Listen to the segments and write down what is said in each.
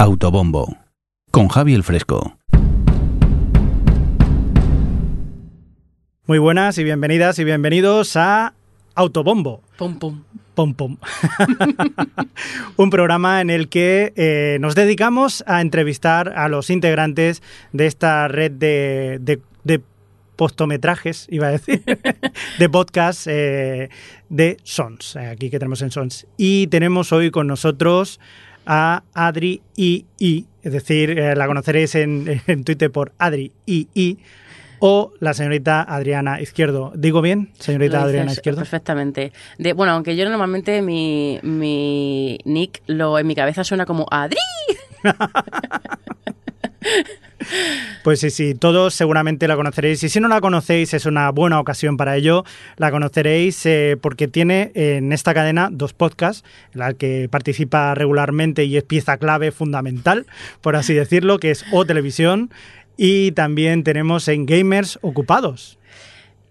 Autobombo con Javi el Fresco. Muy buenas y bienvenidas y bienvenidos a Autobombo. Pum, pum. Pom pom. Un programa en el que eh, nos dedicamos a entrevistar a los integrantes de esta red de, de, de postometrajes, iba a decir, de podcast eh, de Sons, eh, aquí que tenemos en Sons. Y tenemos hoy con nosotros a Adri II, es decir, eh, la conoceréis en, en Twitter por Adri II, o la señorita Adriana Izquierdo. ¿Digo bien, señorita Adriana Izquierdo? Perfectamente. De, bueno, aunque yo normalmente mi, mi nick lo, en mi cabeza suena como Adri. Pues sí, sí, todos seguramente la conoceréis. Y si no la conocéis, es una buena ocasión para ello. La conoceréis eh, porque tiene en esta cadena dos podcasts, en la que participa regularmente y es pieza clave fundamental, por así decirlo, que es O Televisión. Y también tenemos en Gamers Ocupados.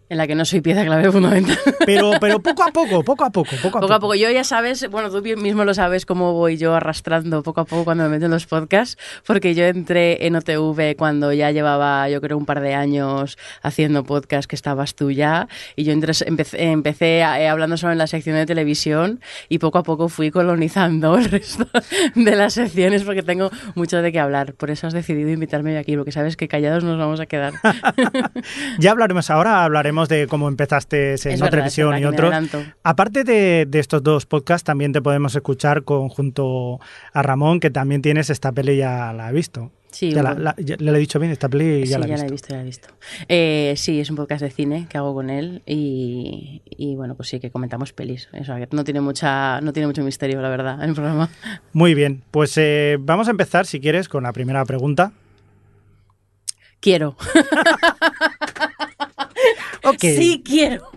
En la que no soy pieza clave fundamental. Pero, pero poco a poco, poco a poco, poco a Poco a poco. Yo ya sabes, bueno, tú mismo lo sabes cómo voy yo arrastrando poco a poco cuando me meto en los podcasts, porque yo entré en OTV cuando ya llevaba, yo creo, un par de años haciendo podcast que estabas tú ya, y yo entré- empecé, empecé eh, hablando solo en la sección de televisión y poco a poco fui colonizando el resto de las secciones porque tengo mucho de qué hablar. Por eso has decidido invitarme aquí, porque sabes que callados nos vamos a quedar. Ya hablaremos ahora, hablaremos de cómo empezaste en verdad, Televisión y adelanto. Aparte de, de estos dos podcasts, también te podemos escuchar con, junto a Ramón, que también tienes esta peli, ya la ha visto. Sí, ya la, po- la- ya- le he dicho bien, esta peli ya sí, la he ya visto. la he visto, ya la he visto. Eh, sí, es un podcast de cine que hago con él y, y, bueno, pues sí que comentamos pelis. Eso, que no tiene mucha, no tiene mucho misterio, la verdad, el programa. Muy bien, pues eh, vamos a empezar, si quieres, con la primera pregunta. Quiero. Ok, Sí, quiero.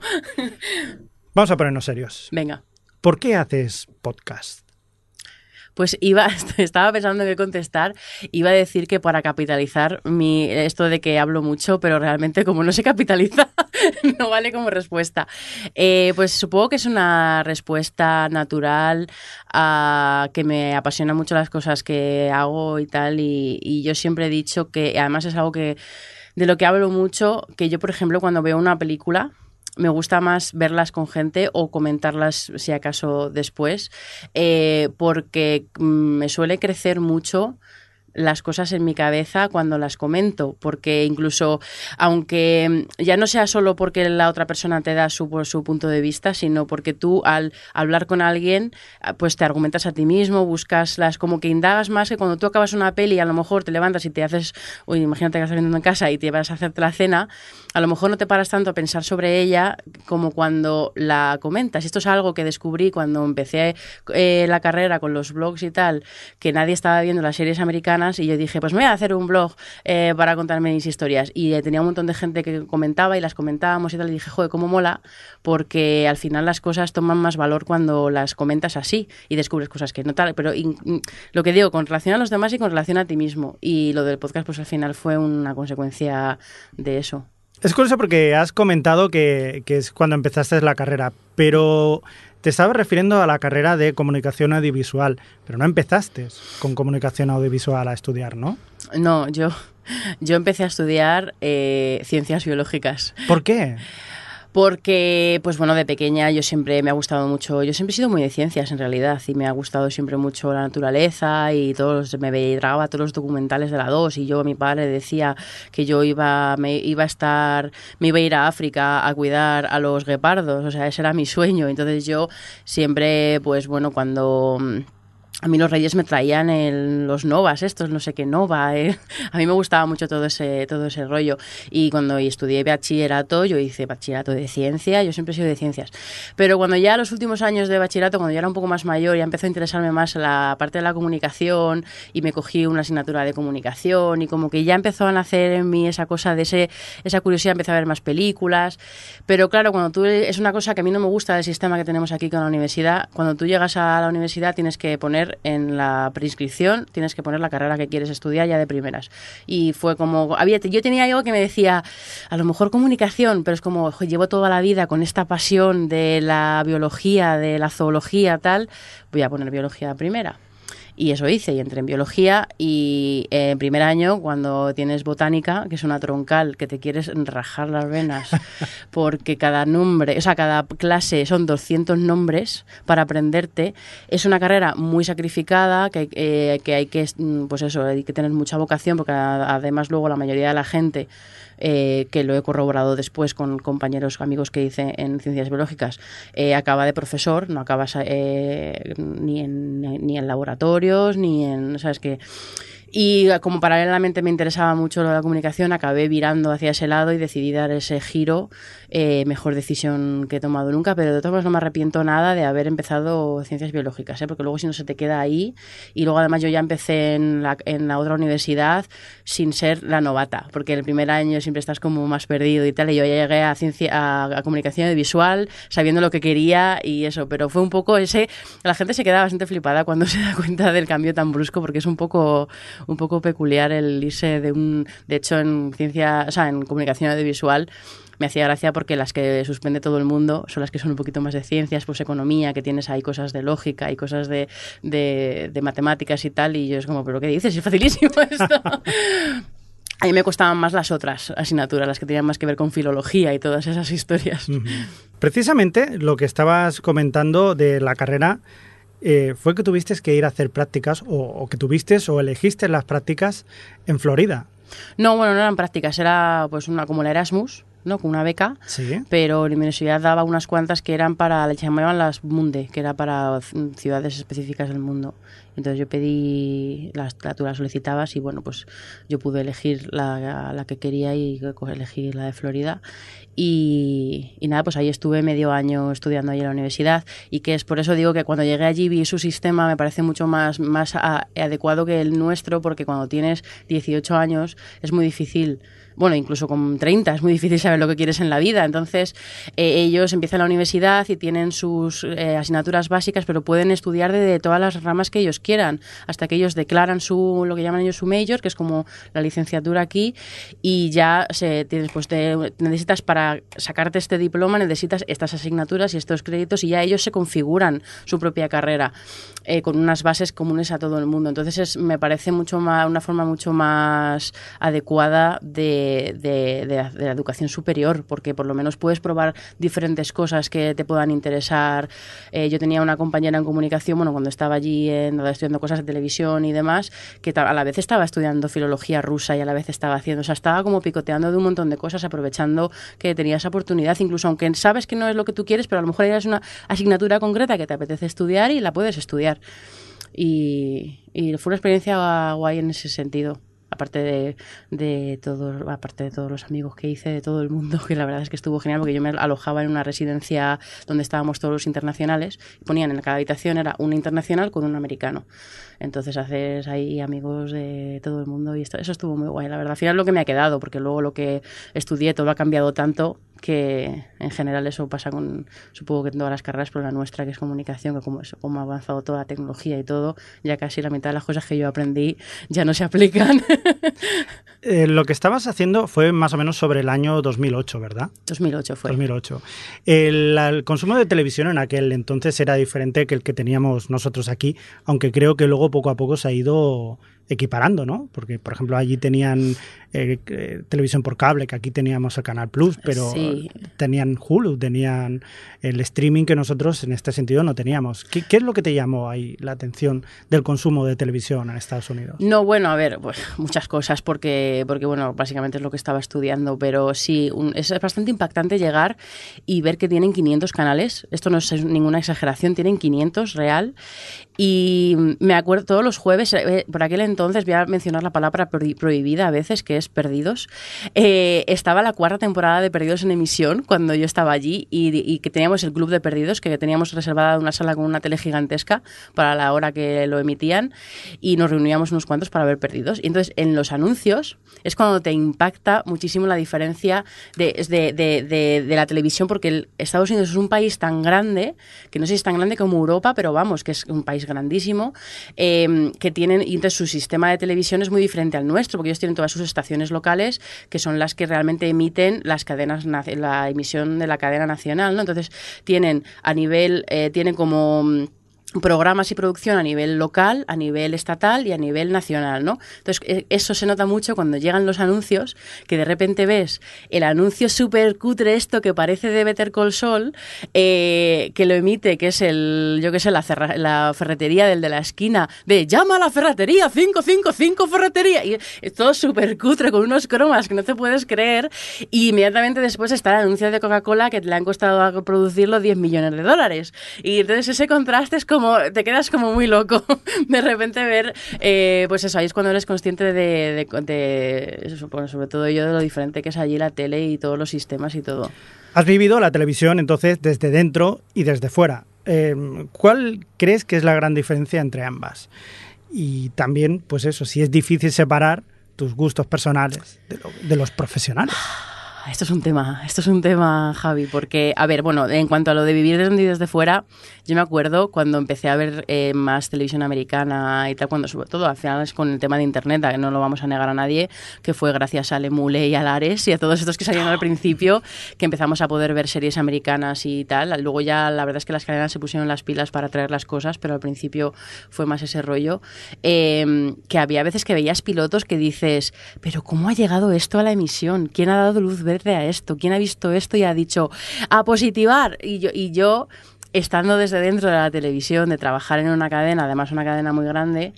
vamos a ponernos serios. Venga. ¿Por qué haces podcast? Pues iba, estaba pensando en qué contestar, iba a decir que para capitalizar mi, esto de que hablo mucho, pero realmente como no se capitaliza, no vale como respuesta. Eh, pues supongo que es una respuesta natural a que me apasiona mucho las cosas que hago y tal, y, y yo siempre he dicho que además es algo que de lo que hablo mucho, que yo por ejemplo cuando veo una película, me gusta más verlas con gente o comentarlas si acaso después, eh, porque mm, me suele crecer mucho las cosas en mi cabeza cuando las comento, porque incluso aunque ya no sea solo porque la otra persona te da su, su punto de vista, sino porque tú al hablar con alguien, pues te argumentas a ti mismo, buscas las, como que indagas más que cuando tú acabas una peli, a lo mejor te levantas y te haces, uy, imagínate que estás viendo en casa y te vas a hacerte la cena, a lo mejor no te paras tanto a pensar sobre ella como cuando la comentas. Esto es algo que descubrí cuando empecé eh, la carrera con los blogs y tal, que nadie estaba viendo las series americanas y yo dije, pues me voy a hacer un blog eh, para contarme mis historias. Y eh, tenía un montón de gente que comentaba y las comentábamos y tal, y dije, joder, cómo mola, porque al final las cosas toman más valor cuando las comentas así y descubres cosas que no tal. Pero lo que digo, con relación a los demás y con relación a ti mismo. Y lo del podcast, pues al final fue una consecuencia de eso. Es curioso porque has comentado que, que es cuando empezaste la carrera, pero te estabas refiriendo a la carrera de comunicación audiovisual, pero no empezaste con comunicación audiovisual a estudiar, ¿no? No, yo, yo empecé a estudiar eh, ciencias biológicas. ¿Por qué? Porque, pues bueno, de pequeña yo siempre me ha gustado mucho, yo siempre he sido muy de ciencias en realidad y me ha gustado siempre mucho la naturaleza y todos, me veía todos los documentales de la 2 y yo, mi padre decía que yo iba, me iba a estar, me iba a ir a África a cuidar a los guepardos, o sea, ese era mi sueño. Entonces yo siempre, pues bueno, cuando... A mí los reyes me traían el- los novas, estos, no sé qué nova. eh. A mí me gustaba mucho todo ese, todo ese rollo. Y cuando estudié bachillerato, yo hice bachillerato de ciencia, yo siempre he sido de ciencias. Pero cuando ya los últimos años de bachillerato, cuando ya era un poco más mayor, ya empezó a interesarme más la parte de la comunicación y me cogí una asignatura de comunicación y como que ya empezó a nacer en mí esa cosa de ese, esa curiosidad, empecé a ver más películas. Pero claro, cuando tú, es una cosa que a mí no me gusta del sistema que tenemos aquí con la universidad, cuando tú llegas a la universidad tienes que poner en la preinscripción, tienes que poner la carrera que quieres estudiar ya de primeras. Y fue como, había, yo tenía algo que me decía, a lo mejor comunicación, pero es como, "Ojo, llevo toda la vida con esta pasión de la biología, de la zoología, tal, voy a poner biología primera. Y eso hice, y entré en biología y en primer año, cuando tienes botánica, que es una troncal, que te quieres rajar las venas, porque cada nombre, o sea, cada clase son 200 nombres para aprenderte, es una carrera muy sacrificada, que, eh, que hay que, pues eso, hay que tener mucha vocación, porque además luego la mayoría de la gente eh, que lo he corroborado después con compañeros, amigos que hice en ciencias biológicas, eh, acaba de profesor, no acabas eh, ni, en, ni en laboratorios, ni en, ¿sabes qué? Y como paralelamente me interesaba mucho la comunicación, acabé virando hacia ese lado y decidí dar ese giro, eh, mejor decisión que he tomado nunca, pero de todas formas no me arrepiento nada de haber empezado ciencias biológicas, ¿eh? porque luego si no se te queda ahí, y luego además yo ya empecé en la, en la otra universidad sin ser la novata, porque el primer año siempre estás como más perdido y tal, y yo ya llegué a, ciencia, a, a comunicación visual sabiendo lo que quería y eso, pero fue un poco ese, la gente se queda bastante flipada cuando se da cuenta del cambio tan brusco, porque es un poco un poco peculiar el irse de un... De hecho, en ciencia, o sea, en comunicación audiovisual me hacía gracia porque las que suspende todo el mundo son las que son un poquito más de ciencias, pues economía, que tienes ahí cosas de lógica y cosas de, de, de matemáticas y tal, y yo es como, ¿pero qué dices? Es facilísimo esto. A mí me costaban más las otras asignaturas, las que tenían más que ver con filología y todas esas historias. Precisamente lo que estabas comentando de la carrera eh, fue que tuviste que ir a hacer prácticas o, o, que tuviste o elegiste las prácticas en Florida. No, bueno, no eran prácticas, era pues una como la Erasmus, ¿no? Con una beca, sí. pero la universidad daba unas cuantas que eran para, le llamaban las MUNDE, que era para ciudades específicas del mundo. Entonces yo pedí, la, tú la solicitabas y bueno, pues yo pude elegir la, la que quería y elegí la de Florida. Y, y, nada, pues ahí estuve medio año estudiando ahí en la universidad y que es por eso digo que cuando llegué allí vi su sistema me parece mucho más, más a, adecuado que el nuestro porque cuando tienes 18 años es muy difícil bueno, incluso con 30 es muy difícil saber lo que quieres en la vida. Entonces, eh, ellos empiezan la universidad y tienen sus eh, asignaturas básicas, pero pueden estudiar de, de, todas las ramas que ellos quieran, hasta que ellos declaran su, lo que llaman ellos su major, que es como la licenciatura aquí, y ya se, tienes, pues te, necesitas para sacarte este diploma, necesitas estas asignaturas y estos créditos, y ya ellos se configuran su propia carrera eh, con unas bases comunes a todo el mundo. Entonces, es, me parece mucho más, una forma mucho más adecuada de de, la educación superior, porque por lo menos puedes probar diferentes cosas que te puedan interesar. Eh, yo tenía una compañera en comunicación, bueno, cuando estaba allí en, estudiando cosas de televisión y demás, que a la vez estaba estudiando filología rusa y a la vez estaba haciendo, o sea, estaba como picoteando de un montón de cosas, aprovechando que tenías oportunidad, incluso aunque sabes que no es lo que tú quieres, pero a lo mejor es una asignatura concreta que te apetece estudiar y la puedes estudiar. Y, y fue una experiencia guay en ese sentido aparte de, de todo, aparte de todos los amigos que hice de todo el mundo, que la verdad es que estuvo genial porque yo me alojaba en una residencia donde estábamos todos los internacionales y ponían en cada habitación era un internacional con un americano. Entonces haces ahí amigos de todo el mundo y esto, eso estuvo muy guay, la verdad. Al final lo que me ha quedado, porque luego lo que estudié todo ha cambiado tanto que en general eso pasa con, supongo que en todas las carreras, pero la nuestra que es comunicación, que como, eso, como ha avanzado toda la tecnología y todo, ya casi la mitad de las cosas que yo aprendí ya no se aplican. eh, lo que estabas haciendo fue más o menos sobre el año 2008, ¿verdad? 2008 fue. 2008. El, el consumo de televisión en aquel entonces era diferente que el que teníamos nosotros aquí, aunque creo que luego poco a poco se ha ido equiparando, ¿no? Porque, por ejemplo, allí tenían eh, eh, televisión por cable, que aquí teníamos el Canal Plus, pero sí. tenían Hulu, tenían el streaming que nosotros en este sentido no teníamos. ¿Qué, ¿Qué, es lo que te llamó ahí la atención del consumo de televisión en Estados Unidos? No, bueno, a ver, pues muchas cosas, porque, porque bueno, básicamente es lo que estaba estudiando, pero sí, un, es bastante impactante llegar y ver que tienen 500 canales. Esto no es ninguna exageración, tienen 500 real. Y me acuerdo todos los jueves, eh, por aquel entonces, voy a mencionar la palabra prohibida a veces, que es Perdidos. Eh, estaba la cuarta temporada de Perdidos en emisión cuando yo estaba allí y, y, que teníamos el club de Perdidos, que teníamos reservada una sala con una tele gigantesca para la hora que lo emitían y nos reuníamos unos cuantos para ver Perdidos. Y entonces en los anuncios es cuando te impacta muchísimo la diferencia de, de, de, de, de la televisión, porque el Estados Unidos es un país tan grande, que no sé si es tan grande como Europa, pero vamos, que es un país grandísimo, eh, que tienen, y entonces su sistema de televisión es muy diferente al nuestro, porque ellos tienen todas sus estaciones locales, que son las que realmente emiten las cadenas, la emisión de la cadena nacional, ¿no? Entonces tienen a nivel, eh, tienen como programas y producción a nivel local, a nivel estatal y a nivel nacional, ¿no? Entonces, e, eso se nota mucho cuando llegan los anuncios, que de repente ves el anuncio súper cutre esto que parece de Better Call Sol, eh, que lo emite, que es el, yo qué sé, la, la, ferretería del de la esquina, de llama a la ferretería, 555 ferretería, y es todo súper cutre, con unos cromas que no te puedes creer, y inmediatamente después está el anuncio de Coca-Cola que le han costado producirlo 10 millones de dólares. Y entonces ese contraste es como te quedas como muy loco de repente ver, eh, pues eso, ahí es cuando eres consciente de, sobre todo yo, de lo diferente que es allí la tele y todos los sistemas y todo. Has vivido la televisión entonces desde dentro y desde fuera. Eh, ¿Cuál crees que es la gran diferencia entre ambas? Y también, pues eso, si es difícil separar tus gustos personales de los profesionales. Esto es un tema, esto es un tema, Javi, porque, a ver, bueno, en cuanto a lo de vivir desde, desde fuera, yo me acuerdo cuando empecé a ver eh, más televisión americana y tal, cuando sobre todo al final es con el tema de Internet, que no lo vamos a negar a nadie, que fue gracias a Lemule y a Lares y a todos estos que salieron al principio, que empezamos a poder ver series americanas y tal. Luego ya la verdad es que las cadenas se pusieron las pilas para traer las cosas, pero al principio fue más ese rollo. Em, que había veces que veías pilotos que dices, pero ¿cómo ha llegado esto a la emisión? ¿Quién ha dado luz verde esto? ¿Quién ha visto esto y ha dicho a positivar? Y yo, y yo estando desde dentro de la televisión, de trabajar en una cadena, además una cadena muy grande,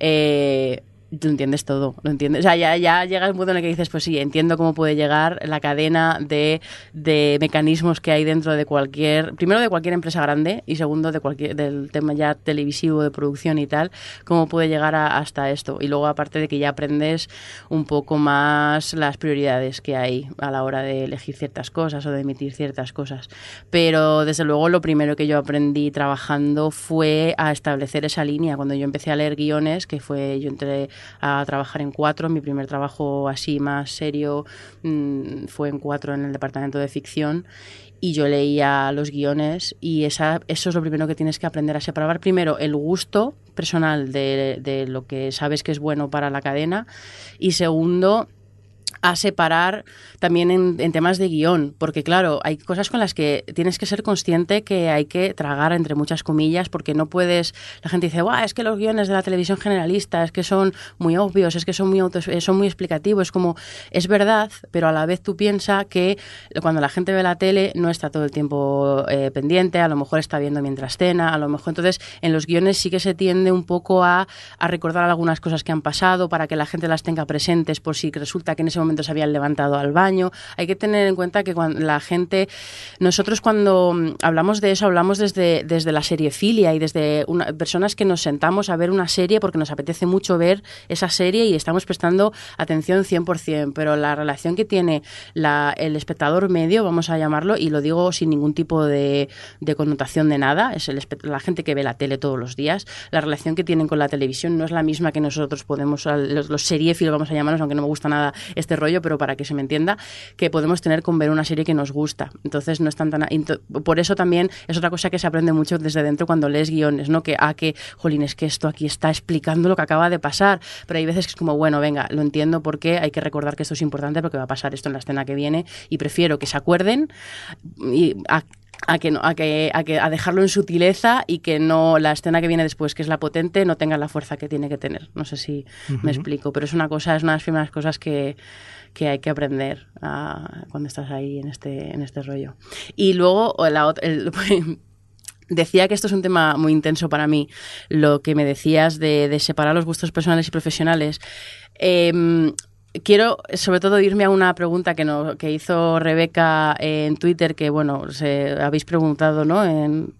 eh, lo entiendes todo, lo entiendes. O sea, ya, ya llega el punto en el que dices, pues sí, entiendo cómo puede llegar la cadena de, de, mecanismos que hay dentro de cualquier, primero de cualquier empresa grande y segundo de cualquier, del tema ya televisivo de producción y tal, cómo puede llegar hasta esto. Y luego aparte de que ya aprendes un poco más las prioridades que hay a la hora de elegir ciertas cosas o de emitir ciertas cosas. Pero desde luego lo primero que yo aprendí trabajando fue a establecer esa línea. Cuando yo empecé a leer guiones, que fue, yo entré a trabajar en cuatro. Mi primer trabajo así más serio mm, fue en cuatro en el departamento de ficción y yo leía los guiones y esa, eso es lo primero que tienes que aprender a separar. Primero, el gusto personal de, de lo que sabes que es bueno para la cadena y segundo, a separar también en, temas de guion, porque claro, hay cosas con las que tienes que ser consciente que hay que tragar entre muchas comillas, porque no puedes, la gente dice, Buah, es que los guiones de la televisión generalista es que son muy obvios, es que son muy, autos, eh, son muy explicativos, es como, es verdad, pero a la vez tú piensas que cuando la gente ve la tele no está todo el tiempo eh, pendiente, a lo mejor está viendo mientras cena, a lo mejor entonces en los guiones sí que se tiende un poco a, recordar algunas cosas que han pasado para que la gente las tenga presentes por si resulta que en ese momento se habían levantado al baño. Hay que tener en cuenta que cuando la gente, nosotros cuando mm, hablamos de eso, hablamos desde, desde la seriefilia y desde una, personas que nos sentamos a ver una serie porque nos apetece mucho ver esa serie y estamos prestando atención 100%, pero la relación que tiene la, el espectador medio, vamos a llamarlo, y lo digo sin ningún tipo de, de connotación de nada, es el, la gente que ve la tele todos los días, la relación que tienen con la televisión no es la misma que nosotros podemos, los, los seriefilos, vamos a llamarnos, aunque no me gusta nada este rollo, pero para que se me entienda, que podemos tener con ver una serie que nos gusta. Entonces no es tan tan... Por eso también es otra cosa que se aprende mucho desde dentro cuando lees guiones, ¿no? Que, ah, que, jolín, es que esto aquí está explicando lo que acaba de pasar. Pero hay veces que es como, bueno, venga, lo entiendo porque hay que recordar que esto es importante porque va a pasar esto en la escena que viene y prefiero que se acuerden y a, a que, a, que, a, que, a dejarlo en sutileza y que no la escena que viene después, que es la potente, no tenga la fuerza que tiene que tener. No sé si me explico, pero es una cosa, es una de las primeras cosas que, que hay que aprender ah, cuando estás ahí en este, en este rollo. Y luego la, Decía que esto es un tema muy intenso para mí, lo que me decías de, separar los gustos personales y profesionales. Em, quiero sobre todo irme a una pregunta que, no, que hizo Rebeca en Twitter, que bueno, se, habéis preguntado, ¿no? En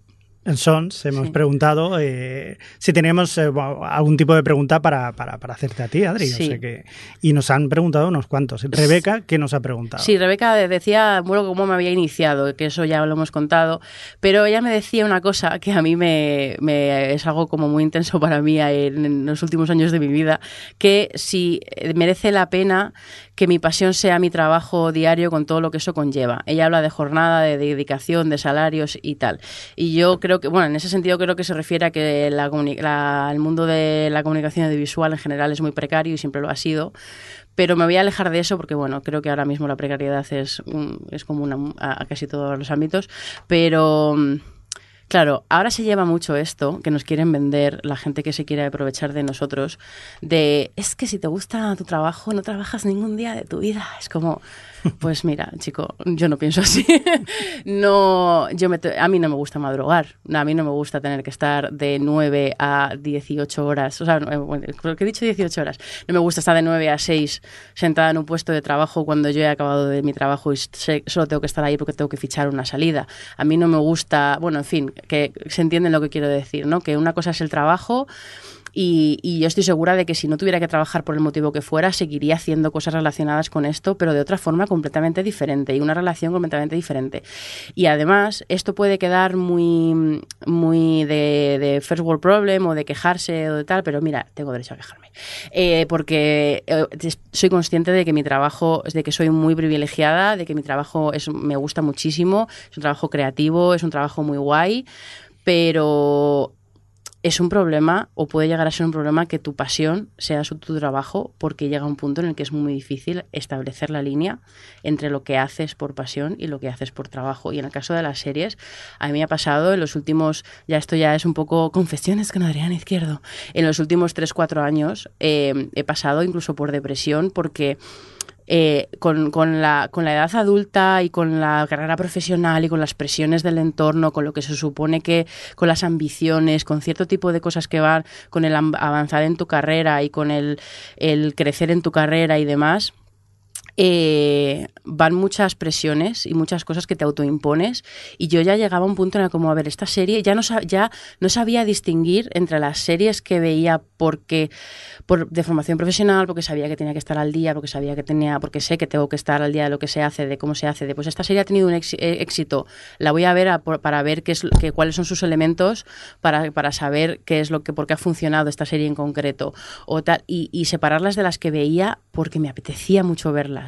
Sons hemos preguntado eh, si tenemos eh, algún tipo de pregunta para, para, para, hacerte a ti, Adri. que, y nos han preguntado unos cuantos. Rebeca, ¿qué nos ha preguntado? Sí, Rebeca decía, bueno, cómo me había iniciado, que eso ya lo hemos contado, pero ella me decía una cosa que a mí me, me es algo como muy intenso para mí en los últimos años de mi vida, que si merece la pena que mi pasión sea mi trabajo diario con todo lo que eso conlleva. Ella habla de jornada, de dedicación, de salarios y tal. Y yo creo que, bueno, en ese sentido creo que se refiere a que el mundo de la comunicación audiovisual en general es muy precario y siempre lo ha sido. Pero me voy a alejar de eso porque, bueno, creo que ahora mismo la precariedad es, es común a, a casi todos los ámbitos. Pero Claro, ahora se lleva mucho esto que nos quieren vender la gente que se quiere aprovechar de nosotros, de es que si te gusta tu trabajo no trabajas ningún día de tu vida. Es como, pues mira, chico, yo no pienso así. no, yo me, a mí no me gusta madrugar, a mí no me gusta tener que estar de 9 a 18 horas, o sea, bueno, creo que he dicho 18 horas, no me gusta estar de 9 a 6 sentada en un puesto de trabajo cuando yo he acabado de mi trabajo y solo tengo que estar ahí porque tengo que fichar una salida. A mí no me gusta, bueno, en fin, que se entiende lo que quiero decir, ¿no? Que una cosa es el trabajo y, yo estoy segura de que si no tuviera que trabajar por el motivo que fuera, seguiría haciendo cosas relacionadas con esto, pero de otra forma completamente diferente y una relación completamente diferente. Y además, esto puede quedar muy, muy de, first world problem o de quejarse o de tal, pero mira, tengo derecho a quejarme. Eh, porque eh, soy consciente de que mi trabajo, de que soy muy privilegiada, de que mi trabajo es, me gusta muchísimo, es un trabajo creativo, es un trabajo muy guay, pero es un problema o puede llegar a ser un problema que tu pasión sea su, tu trabajo porque llega un punto en el que es muy difícil establecer la línea entre lo que haces por pasión y lo que haces por trabajo. Y en el caso de las series, a mí me ha pasado en los últimos, ya esto ya es un poco confesiones con Adrián Izquierdo, en los últimos 3-4 años eh, he pasado incluso por depresión porque eh, con, con, la, con la edad adulta y con la carrera profesional y con las presiones del entorno, con lo que se supone que, con las ambiciones, con cierto tipo de cosas que van, con el avanzar en tu carrera y con el, el crecer en tu carrera y demás, eh, van muchas presiones y muchas cosas que te autoimpones. Y yo ya llegaba a un punto en el como, a ver, esta serie ya no, ya no sabía distinguir entre las series que veía porque por, de formación profesional, porque sabía que tenía que estar al día, porque sabía que tenía, porque sé que tengo que estar al día de lo que se hace, de cómo se hace, de pues esta serie ha tenido un eh, éxito, la voy a ver para ver qué es, que, cuáles son sus elementos para, para, saber qué es lo que, por qué ha funcionado esta serie en concreto. O tal, y, y separarlas de las que veía porque me apetecía mucho verlas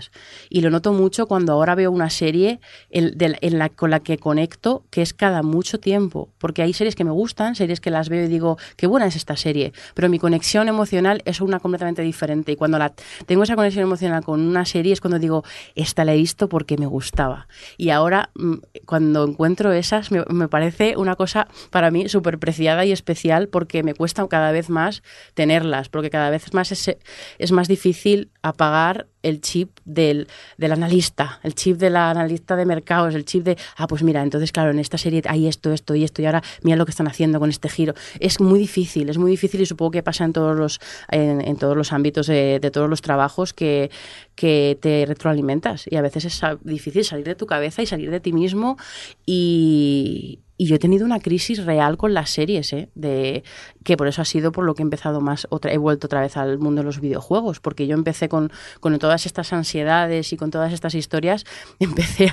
y lo noto mucho cuando ahora veo una serie en, la, con la que conecto, que es cada mucho tiempo. Porque hay series que me gustan, series que las veo y digo, qué buena es esta serie. Pero mi conexión emocional es una completamente diferente. Y cuando la, tengo esa conexión emocional con una serie es cuando digo, esta la he visto porque me gustaba. Y ahora, mm, cuando encuentro esas, me, parece una cosa para mí súper preciada y especial porque me cuesta cada vez más tenerlas. Porque cada vez más es, es más difícil apagar el chip del, del, analista, el chip del analista de mercados, el chip de, ah, pues mira, entonces claro, en esta serie hay esto, esto y esto, y ahora mira lo que están haciendo con este giro. Es muy difícil, es muy difícil y supongo que pasa en todos los, en, todos los ámbitos de, de, todos los trabajos que, que te retroalimentas y a veces es difícil salir de tu cabeza y salir de ti mismo y, y yo he tenido una crisis real con las series, ¿eh? de, que por eso ha sido por lo que he empezado más, otra, he vuelto otra vez al mundo de los videojuegos, porque yo empecé con, con todas estas ansiedades y con todas estas historias, empecé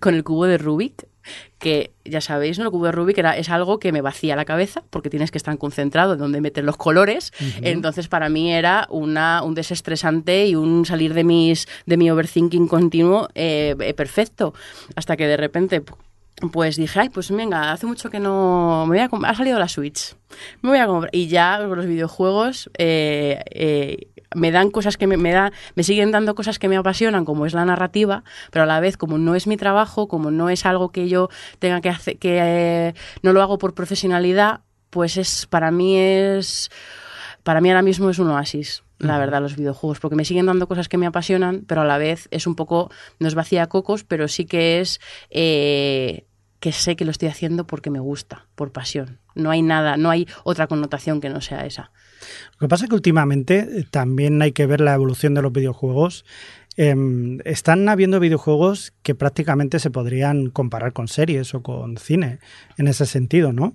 con el cubo de Rubik, que ya sabéis, ¿no? el cubo de Rubik era, es algo que me vacía la cabeza, porque tienes que estar concentrado en dónde meter los colores, entonces para mí era una, un desestresante y un salir de, mis, de mi overthinking continuo eh, eh, perfecto, hasta que de repente pues dije, ay, pues venga, hace mucho que no me voy a ha salido la Switch, me voy a comprar y ya los videojuegos eh, eh, me dan cosas que me, me, da, me siguen dando cosas que me apasionan, como es la narrativa, pero a la vez como no es mi trabajo, como no es algo que yo tenga que hacer, que eh, no lo hago por profesionalidad, pues es para mí es para mí ahora mismo es un oasis la verdad, los videojuegos, porque me siguen dando cosas que me apasionan, pero a la vez es un poco, no es vacía cocos, pero sí que es eh, que sé que lo estoy haciendo porque me gusta, por pasión. No hay nada, no hay otra connotación que no sea esa. Lo que pasa es que últimamente eh, también hay que ver la evolución de los videojuegos. Em, están habiendo videojuegos que prácticamente se podrían comparar con series o con cine en ese sentido, ¿no?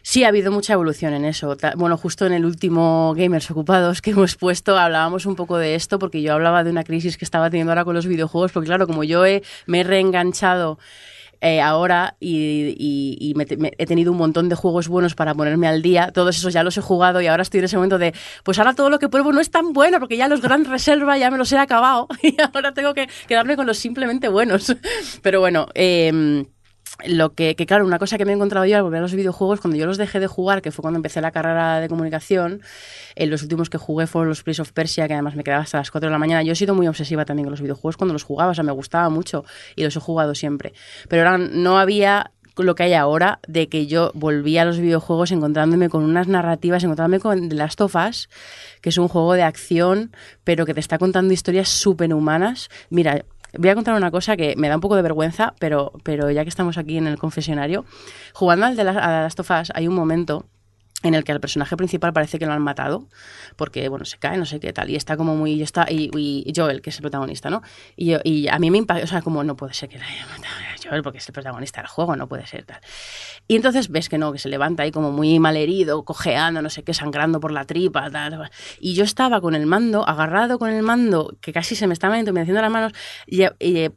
Sí, ha habido mucha evolución en eso. Bueno, justo en el último Gamers Ocupados que hemos puesto hablábamos un poco de esto porque yo hablaba de una crisis que estaba teniendo ahora con los videojuegos, porque claro, como yo me he reenganchado eh, ahora y, he tenido un montón de juegos buenos para ponerme al día. Todos esos ya los he jugado y ahora estoy en ese momento de, pues ahora todo lo que pruebo no es tan bueno porque ya los Gran Reserva ya me los he acabado y ahora tengo que quedarme con los simplemente buenos. Pero bueno, eh, lo que, que, claro, una cosa que me he encontrado yo al volver a los videojuegos, cuando yo los dejé de jugar, que fue cuando empecé la carrera de comunicación, eh, los últimos que jugué fueron los Prince of Persia, que además me quedaba hasta las 4 de la mañana. Yo he sido muy obsesiva también con los videojuegos cuando los jugaba, o sea, me gustaba mucho y los he jugado siempre. Pero ahora no había lo que hay ahora, de que yo volví a los videojuegos encontrándome con unas narrativas, encontrándome con The Last of Us, que es un juego de acción, pero que te está contando historias súper humanas. Mira, voy a contar una cosa que me da un poco de vergüenza, pero, pero ya que estamos aquí en el confesionario, jugando al de las, a of Us hay un momento en el que al personaje principal parece que lo han matado, porque, bueno, se cae, no sé qué tal, y está como muy... Y, está, y, Joel, que es el protagonista, ¿no? Y, a mí me impacta, o sea, como no puede ser que le haya matado Porque es el protagonista del juego, no puede ser tal. Y entonces ves que no, que se levanta ahí como muy malherido, cojeando, no sé qué, sangrando por la tripa, tal. Y yo estaba con el mando, agarrado con el mando, que casi se me estaban entumeciendo las manos, y, y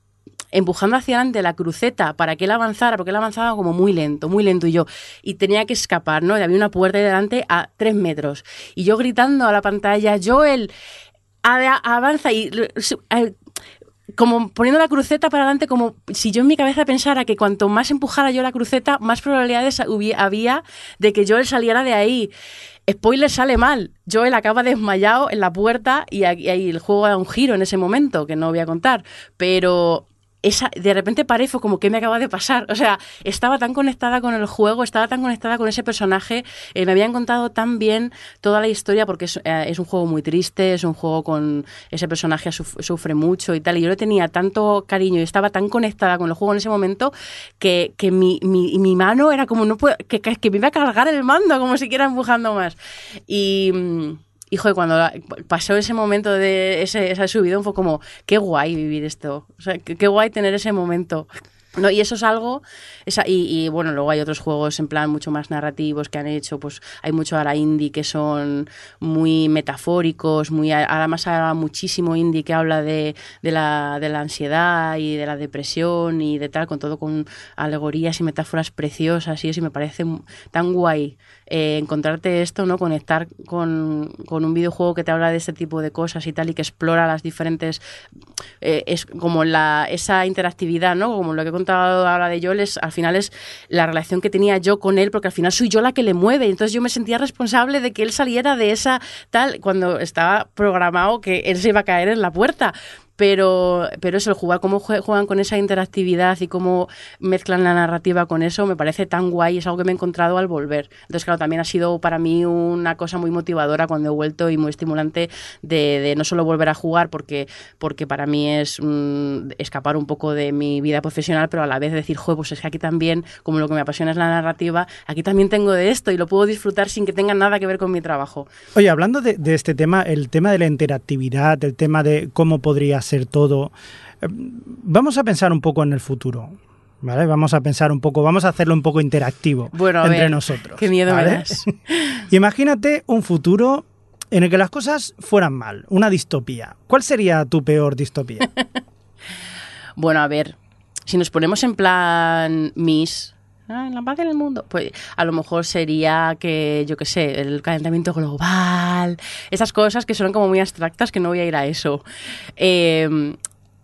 empujando hacia adelante la cruceta para que él avanzara, porque él avanzaba como muy lento, muy lento y yo, y tenía que escapar, ¿no? Había una puerta ahí delante a tres metros, y yo gritando a la pantalla, Joel, avanza y eh, como poniendo la cruceta para adelante, como si yo en mi cabeza pensara que cuanto más empujara yo la cruceta, más probabilidades había de que Joel saliera de ahí. Spoiler sale mal. Joel acaba desmayado en la puerta y ahí el juego da un giro en ese momento, que no voy a contar. Pero esa, de repente fue como, ¿qué me acaba de pasar? O sea, estaba tan conectada con el juego, estaba tan conectada con ese personaje, eh, me habían contado tan bien toda la historia, porque es, eh, es un juego muy triste, es un juego con ese personaje suf- sufre mucho y tal, y yo le tenía tanto cariño y estaba tan conectada con el juego en ese momento que, que mi, mi, mano era como, no puedo, que, que, que me iba a cargar el mando, como si siguiera empujando más. Y... Hijo, cuando la- pasó ese momento de ese, ese subidón fue como, qué guay vivir esto. O sea, qué, guay tener ese momento. No, y eso es algo, esa, y, y, bueno, luego hay otros juegos en plan mucho más narrativos que han hecho, pues hay mucho ahora indie que son muy metafóricos, muy además ahora muchísimo indie que habla de, de, la, de la ansiedad y de la depresión y de tal, con todo con alegorías y metáforas preciosas y eso, y me parece tan guay eh, encontrarte esto, ¿no? Conectar con, con, un videojuego que te habla de este tipo de cosas y tal, y que explora las diferentes. Eh, es como la, esa interactividad, ¿no? Como lo que he contado ahora de Joel, es, al final es la relación que tenía yo con él, porque al final soy yo la que le mueve. Entonces yo me sentía responsable de que él saliera de esa tal, cuando estaba programado que él se iba a caer en la puerta pero, pero eso, el jugar, cómo juegan con esa interactividad y cómo mezclan la narrativa con eso, me parece tan guay, es algo que me he encontrado al volver. Entonces, claro, también ha sido para mí una cosa muy motivadora cuando he vuelto y muy estimulante de, no solo volver a jugar, porque, porque para mí es mm, escapar un poco de mi vida profesional, pero a la vez decir, joder, pues es que aquí también, como lo que me apasiona es la narrativa, aquí también tengo de esto y lo puedo disfrutar sin que tenga nada que ver con mi trabajo. Oye, hablando de, de este tema, el tema de la interactividad, el tema de cómo podría ser todo. Eh, Vamos a pensar un poco en el futuro. ¿Vale? Vamos a pensar un poco, vamos a hacerlo un poco interactivo bueno, entre ver, nosotros. Qué miedo ¿vale? me das. Imagínate un futuro en el que las cosas fueran mal, una distopía. ¿Cuál sería tu peor distopía? bueno, a ver, si nos ponemos en plan Miss, en la paz en el mundo, pues a lo mejor sería que, yo qué sé, el calentamiento global, esas cosas que son como muy abstractas, que no voy a ir a eso. Eh,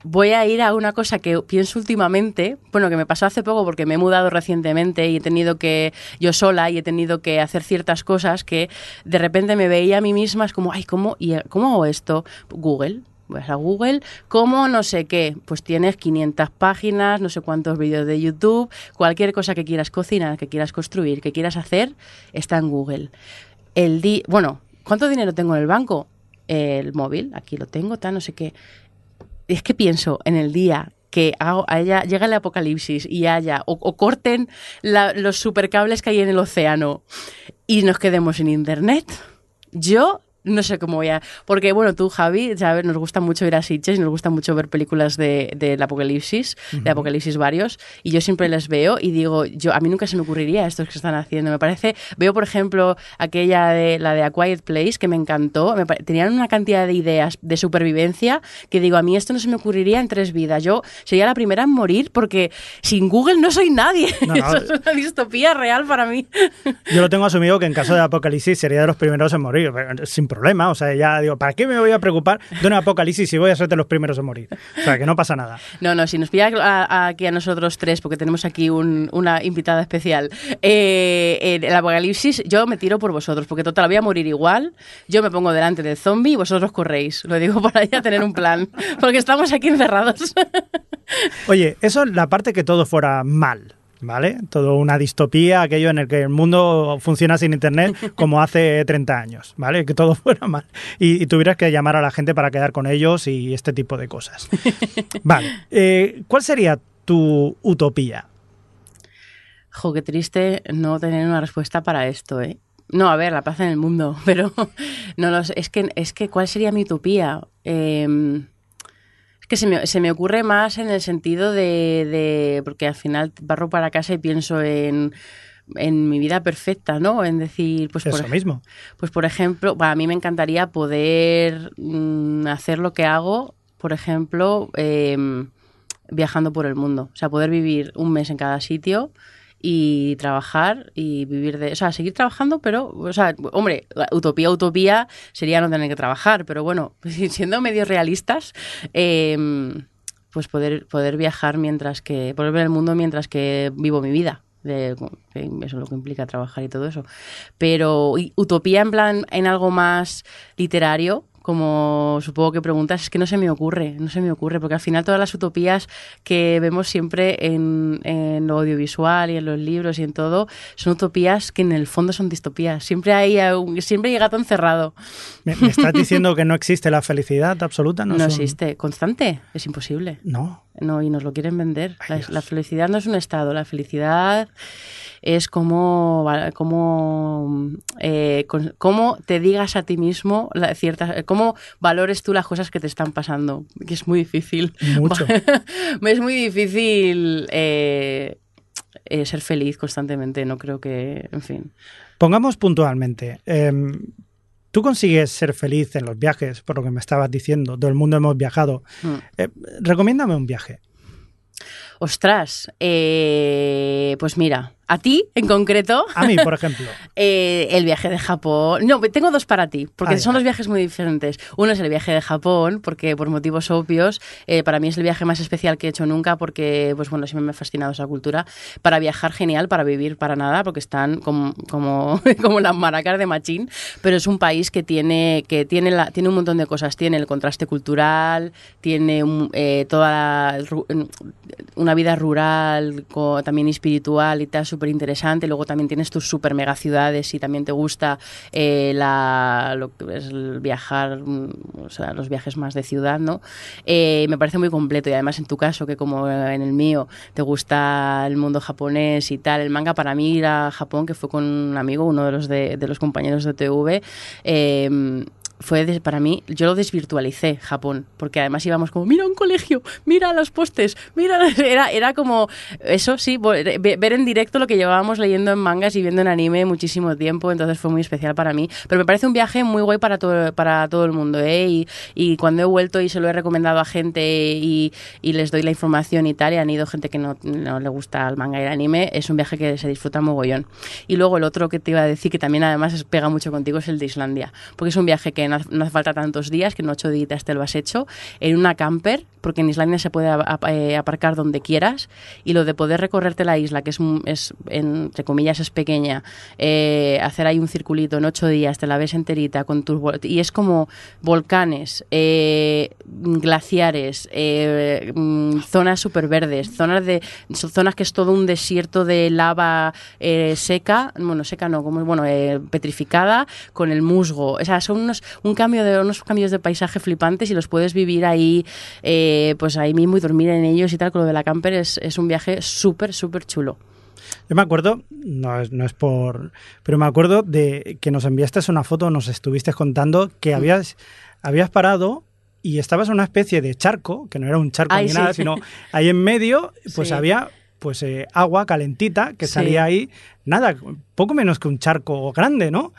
voy a ir a una cosa que pienso últimamente, bueno, que me pasó hace poco porque me he mudado recientemente y he tenido que, yo sola, y he tenido que hacer ciertas cosas que de repente me veía a mí misma, es como, ay, ¿cómo, y, ¿cómo hago esto? Google, vas a Google, ¿cómo no sé qué? Pues tienes 500 páginas, no sé cuántos vídeos de YouTube, cualquier cosa que quieras cocinar, que quieras construir, que quieras hacer, está en Google. El di bueno, ¿cuánto dinero tengo en el banco? El móvil, aquí lo tengo, tal, no sé qué. Es que pienso en el día que haya, llega el apocalipsis y haya, o, o corten los supercables que hay en el océano y nos quedemos sin internet. Yo no sé cómo voy a... Porque, bueno, tú, Javi, sabes, nos gusta mucho ir a Sitges, nos gusta mucho ver películas del de, de apocalipsis, uh -huh. de apocalipsis varios, y yo siempre les veo y digo, yo a mí nunca se me ocurriría esto que están haciendo. Me parece... Veo, por ejemplo, aquella de la de A Quiet Place, que me encantó. Me tenían una cantidad de ideas de supervivencia que digo, a mí esto no se me ocurriría en tres vidas. Yo sería la primera en morir porque sin Google no soy nadie. No, no, Eso es una distopía real para mí. Yo lo tengo asumido que en caso de apocalipsis sería de los primeros en morir, sin problema. O sea, ya digo, ¿para qué me voy a preocupar de un apocalipsis si voy a ser de los primeros en morir? O sea, que no pasa nada. No, no, si nos pilla a, a, aquí a nosotros tres, porque tenemos aquí un, una invitada especial, eh, en el apocalipsis, yo me tiro por vosotros, porque total, voy a morir igual. Yo me pongo delante del zombie y vosotros corréis. Lo digo para ya tener un plan, porque estamos aquí encerrados. Oye, eso es la parte que todo fuera mal. ¿Vale? Todo una distopía, aquello en el que el mundo funciona sin Internet como hace 30 años, ¿vale? Que todo fuera mal. Y, y tuvieras que llamar a la gente para quedar con ellos y este tipo de cosas. Vale. Eh, ¿Cuál sería tu utopía? Jo, qué triste no tener una respuesta para esto, ¿eh? No, a ver, la paz en el mundo, pero no lo sé. Es que, es que ¿cuál sería mi utopía? Eh, es que se me, se me, ocurre más en el sentido de, de, Porque al final barro para casa y pienso en en mi vida perfecta, ¿no? En decir, pues Eso por, mismo. Pues por ejemplo, a mí me encantaría poder mmm, hacer lo que hago, por ejemplo, eh, viajando por el mundo. O sea, poder vivir un mes en cada sitio y trabajar y vivir de... O sea, seguir trabajando, pero... O sea, hombre, utopía, utopía sería no tener que trabajar, pero bueno, siendo medio realistas, eh, pues poder, poder viajar mientras que... Poder ver el mundo mientras que vivo mi vida. Eso es lo que implica trabajar y todo eso. Pero utopía en plan, en algo más literario, como supongo que preguntas, es que no se me ocurre, no se me ocurre, porque al final todas las utopías que vemos siempre en, en, lo audiovisual y en los libros y en todo, son utopías que en el fondo son distopías. Siempre hay, siempre hay gato encerrado. ¿Me, me estás diciendo que no existe la felicidad absoluta? No, existe. ¿Constante? Es imposible. No. No, y nos lo quieren vender. La, la, felicidad no es un estado, la felicidad es como, como, eh, cómo te digas a ti mismo la, ciertas, cómo valores tú las cosas que te están pasando, que es muy difícil. Mucho. es muy difícil eh, eh, ser feliz constantemente, no creo que, en fin. Pongamos puntualmente. Eh, tú consigues ser feliz en los viajes, por lo que me estabas diciendo, todo el mundo hemos viajado. Mm. Eh, recomiéndame un viaje. Ostras, eh, pues mira, a ti en concreto. A mí, por ejemplo. eh, el viaje de Japón. No, tengo dos para ti, porque Ah, son ya. dos viajes muy diferentes. Uno es el viaje de Japón, porque por motivos obvios, eh, para mí es el viaje más especial que he hecho nunca, porque, pues bueno, siempre me ha fascinado esa cultura. Para viajar, genial, para vivir, para nada, porque están como, como, como las maracas de Machín, pero es un país que tiene, que tiene, la, tiene un montón de cosas. Tiene el contraste cultural, tiene un, eh, toda la, una vida rural, co, también espiritual y tal, súper interesante. Luego también tienes tus super mega ciudades y también te gusta eh, la, el viajar, o sea, los viajes más de ciudad, ¿no? Eh, me parece muy completo y además en tu caso, que como en el mío te gusta el mundo japonés y tal, el manga para mí ir a Japón, que fue con un amigo, uno de los, de los compañeros de TV, eh, fue de, para mí, yo lo desvirtualicé Japón, porque además íbamos como, mira un colegio, mira los postes, mira, era, era como, eso sí, ver en directo lo que llevábamos leyendo en mangas y viendo en anime muchísimo tiempo, entonces fue muy especial para mí, pero me parece un viaje muy guay para todo, para todo el mundo, ¿eh? y, y cuando he vuelto y se lo he recomendado a gente y, y les doy la información y tal, y han ido gente que no, no, le gusta el manga y el anime, es un viaje que se disfruta mogollón. Y luego el otro que te iba a decir, que también además pega mucho contigo, es el de Islandia, porque es un viaje que no, hace falta tantos días, que en ocho días te lo has hecho, en una camper, porque en Islandia se puede aparcar donde quieras, y lo de poder recorrerte la isla, que es, es entre comillas, es pequeña, eh, hacer ahí un circulito en ocho días, te la ves enterita, con tus y es como volcanes, eh, glaciares, eh, zonas súper verdes, zonas, de, zonas que es todo un desierto de lava eh, seca, bueno, seca no, como bueno, eh, petrificada, con el musgo, o sea, son unos, un cambio de unos cambios de paisaje flipantes y los puedes vivir ahí, eh, pues ahí mismo y dormir en ellos y tal. Con lo de la camper es, es un viaje súper, súper chulo. Yo me acuerdo, no es, no es por. Pero me acuerdo de que nos enviaste una foto, nos estuviste contando que habías, habías parado y estabas en una especie de charco, que no era un charco Ay, ni sí. nada, sino ahí en medio, pues Sí. había pues eh, agua calentita que Sí. salía ahí, nada, poco menos que un charco grande, ¿no?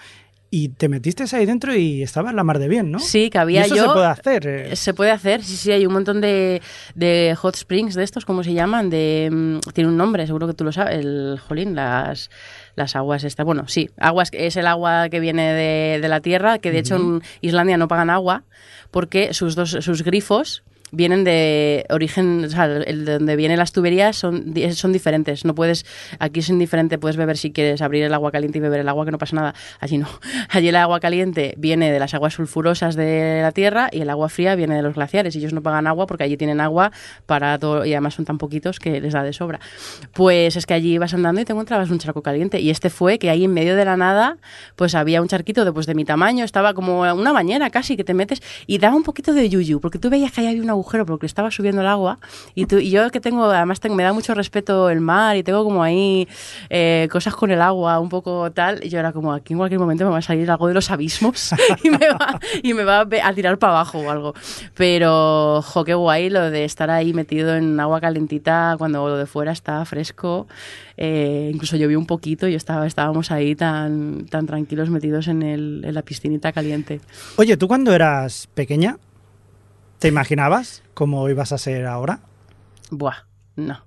Y te metiste ahí dentro y estabas la mar de bien, ¿no? Sí, que Y había eso yo. se puede hacer. eh. Se puede hacer, sí, sí, hay un montón de, de hot springs de estos, ¿cómo se llaman? De, mm, tiene un nombre, seguro que tú lo sabes, el jolín, las, las aguas estas. Bueno, sí, aguas es el agua que viene de, de la tierra, que de hecho en Islandia no pagan agua porque sus dos sus grifos vienen de origen, o sea, el de donde vienen las tuberías son, son diferentes. No puedes, aquí es indiferente, puedes beber si quieres abrir el agua caliente y beber el agua que no pasa nada. Allí no. Allí el agua caliente viene de las aguas sulfurosas de la tierra y el agua fría viene de los glaciares. Ellos no pagan agua porque allí tienen agua para todo y además son tan poquitos que les da de sobra. Pues es que allí ibas andando y te encontrabas un charco caliente. Y este fue que ahí en medio de la nada, pues había un charquito de, pues, de mi tamaño, estaba como una bañera casi que te metes y daba un poquito de yuyu, porque tú veías que ahí había un agujero porque estaba subiendo el agua. Y, tú, y yo que tengo, además tengo, me da mucho respeto el mar y tengo como ahí eh, cosas con el agua, un poco tal. Y yo era como, aquí en cualquier momento me va a salir algo de los abismos y me va, y me va a tirar para abajo o algo. Pero, jo, qué guay lo de estar ahí metido en agua calentita cuando lo de fuera está fresco. Eh, incluso llovió un poquito y estaba, estábamos ahí tan, tan tranquilos metidos en, el, en la piscinita caliente. Oye, ¿tú cuando eras pequeña te imaginabas cómo ibas a ser ahora? Buah, no.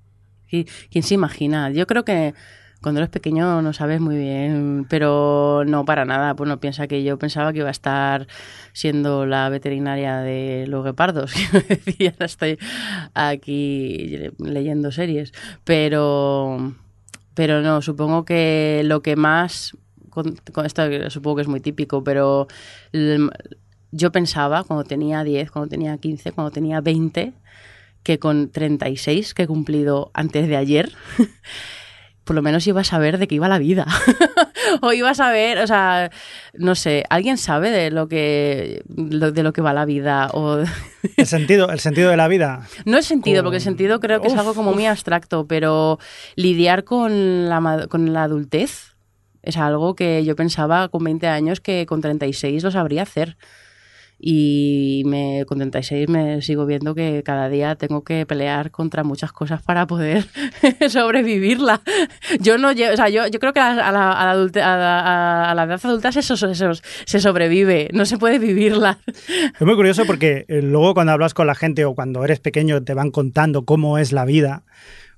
¿Qui- ¿Quién se imagina? Yo creo que cuando eres pequeño no sabes muy bien, pero no para nada. Pues no piensa que yo pensaba que iba a estar siendo la veterinaria de los guepardos. Y ahora estoy aquí leyendo series. Pero, pero no, supongo que lo que más. Con, con esto supongo que es muy típico, pero yo pensaba cuando tenía 10, cuando tenía 15, cuando tenía 20 que con 36 que he cumplido antes de ayer, por lo menos iba a saber de qué iba la vida. o iba a saber, o sea, no sé, ¿alguien sabe de lo que lo- de lo que va la vida? O El sentido, el sentido de la vida. no el sentido, porque el sentido creo que es algo como muy abstracto, pero lidiar con la, con la adultez es algo que yo pensaba con 20 años que con 36 lo sabría hacer. Y me, con 36 me sigo viendo que cada día tengo que pelear contra muchas cosas para poder sobrevivirla. Yo no lle- o sea, yo, yo creo que a, la, a la adulte- a la- edad adulta se, se, so- se sobrevive, no se puede vivirla. Es muy curioso porque eh, luego cuando hablas con la gente o cuando eres pequeño te van contando cómo es la vida.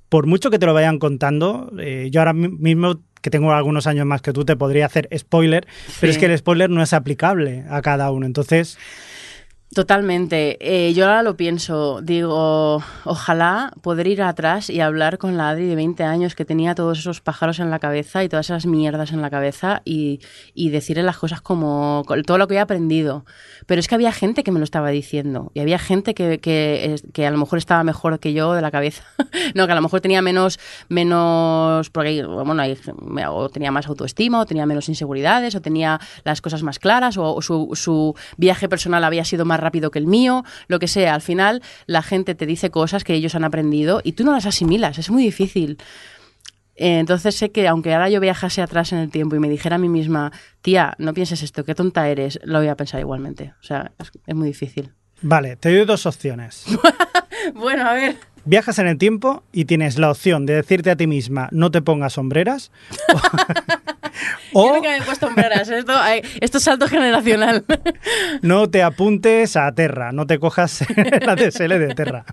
Por mucho que te lo vayan contando, eh, yo ahora mi- mismo que tengo algunos años más que tú te podría hacer spoiler, pero es que el spoiler no es aplicable a cada uno. Entonces, Totalmente. Eh, yo ahora lo pienso, digo, ojalá poder ir atrás y hablar con la Adri de 20 años que tenía todos esos pájaros en la cabeza y todas esas mierdas en la cabeza y, y decirle las cosas como todo lo que he aprendido. Pero es que había gente que me lo estaba diciendo y había gente que, que, que a lo mejor estaba mejor que yo de la cabeza. no, que a lo mejor tenía menos, menos, porque bueno, o tenía más autoestima o tenía menos inseguridades o tenía las cosas más claras o, o su, su viaje personal había sido más rápido que el mío, lo que sea. Al final la gente te dice cosas que ellos han aprendido y tú no las asimilas, es muy difícil. Eh, Entonces sé que aunque ahora yo viajase atrás en el tiempo y me dijera a mí misma, tía, no pienses esto, qué tonta eres, lo voy a pensar igualmente. O sea, es, es muy difícil. vale, te doy dos opciones. Bueno, a ver. Viajas en el tiempo y tienes la opción de decirte a ti misma no te pongas sombreras. o Yo nunca me he puesto hombreras, esto, esto es salto generacional. no te apuntes a Terra, no te cojas la DSL de Terra.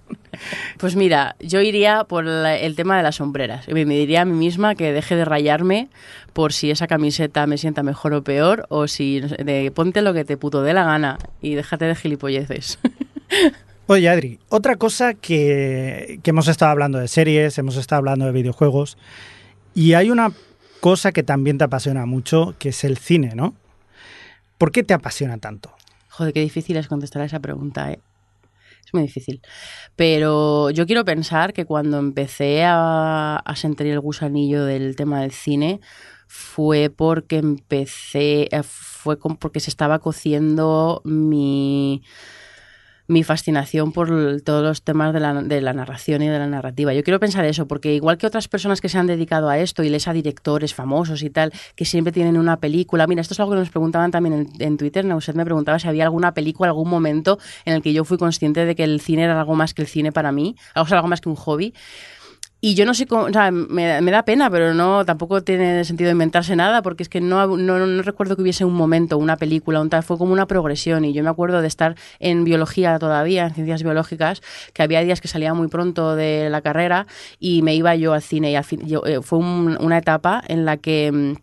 Pues mira, yo iría por el tema de las sombreras. Me, diría a mí misma que deje de rayarme por si esa camiseta me sienta mejor o peor, o si de, ponte lo que te puto dé la gana y déjate de gilipolleces. Oye, Adri, otra cosa que, que hemos estado hablando de series, hemos estado hablando de videojuegos, y hay una cosa que también te apasiona mucho, que es el cine, ¿no? ¿Por qué te apasiona tanto? Joder, qué difícil es contestar a esa pregunta, ¿eh? Es muy difícil. Pero yo quiero pensar que cuando empecé a, sentir el gusanillo del tema del cine fue porque empecé, eh, fue porque se estaba cociendo mi, mi fascinación por todos los temas de la, de la narración y de la narrativa. Yo quiero pensar eso, porque igual que otras personas que se han dedicado a esto y les a directores famosos y tal, que siempre tienen una película. Mira, esto es algo que nos preguntaban también en, en Twitter. Neuset me preguntaba si había alguna película, algún momento en el que yo fui consciente de que el cine era algo más que el cine para mí, algo, algo más que un hobby. Y yo no sé cómo, o sea, me, me da pena, pero no, tampoco tiene sentido inventarse nada, porque es que no, no, no recuerdo que hubiese un momento, una película, un tal, fue como una progresión. Y yo me acuerdo de estar en biología todavía, en ciencias biológicas, que había días que salía muy pronto de la carrera y me iba yo al cine. Y al fin, yo, eh, fue un- una etapa en la que.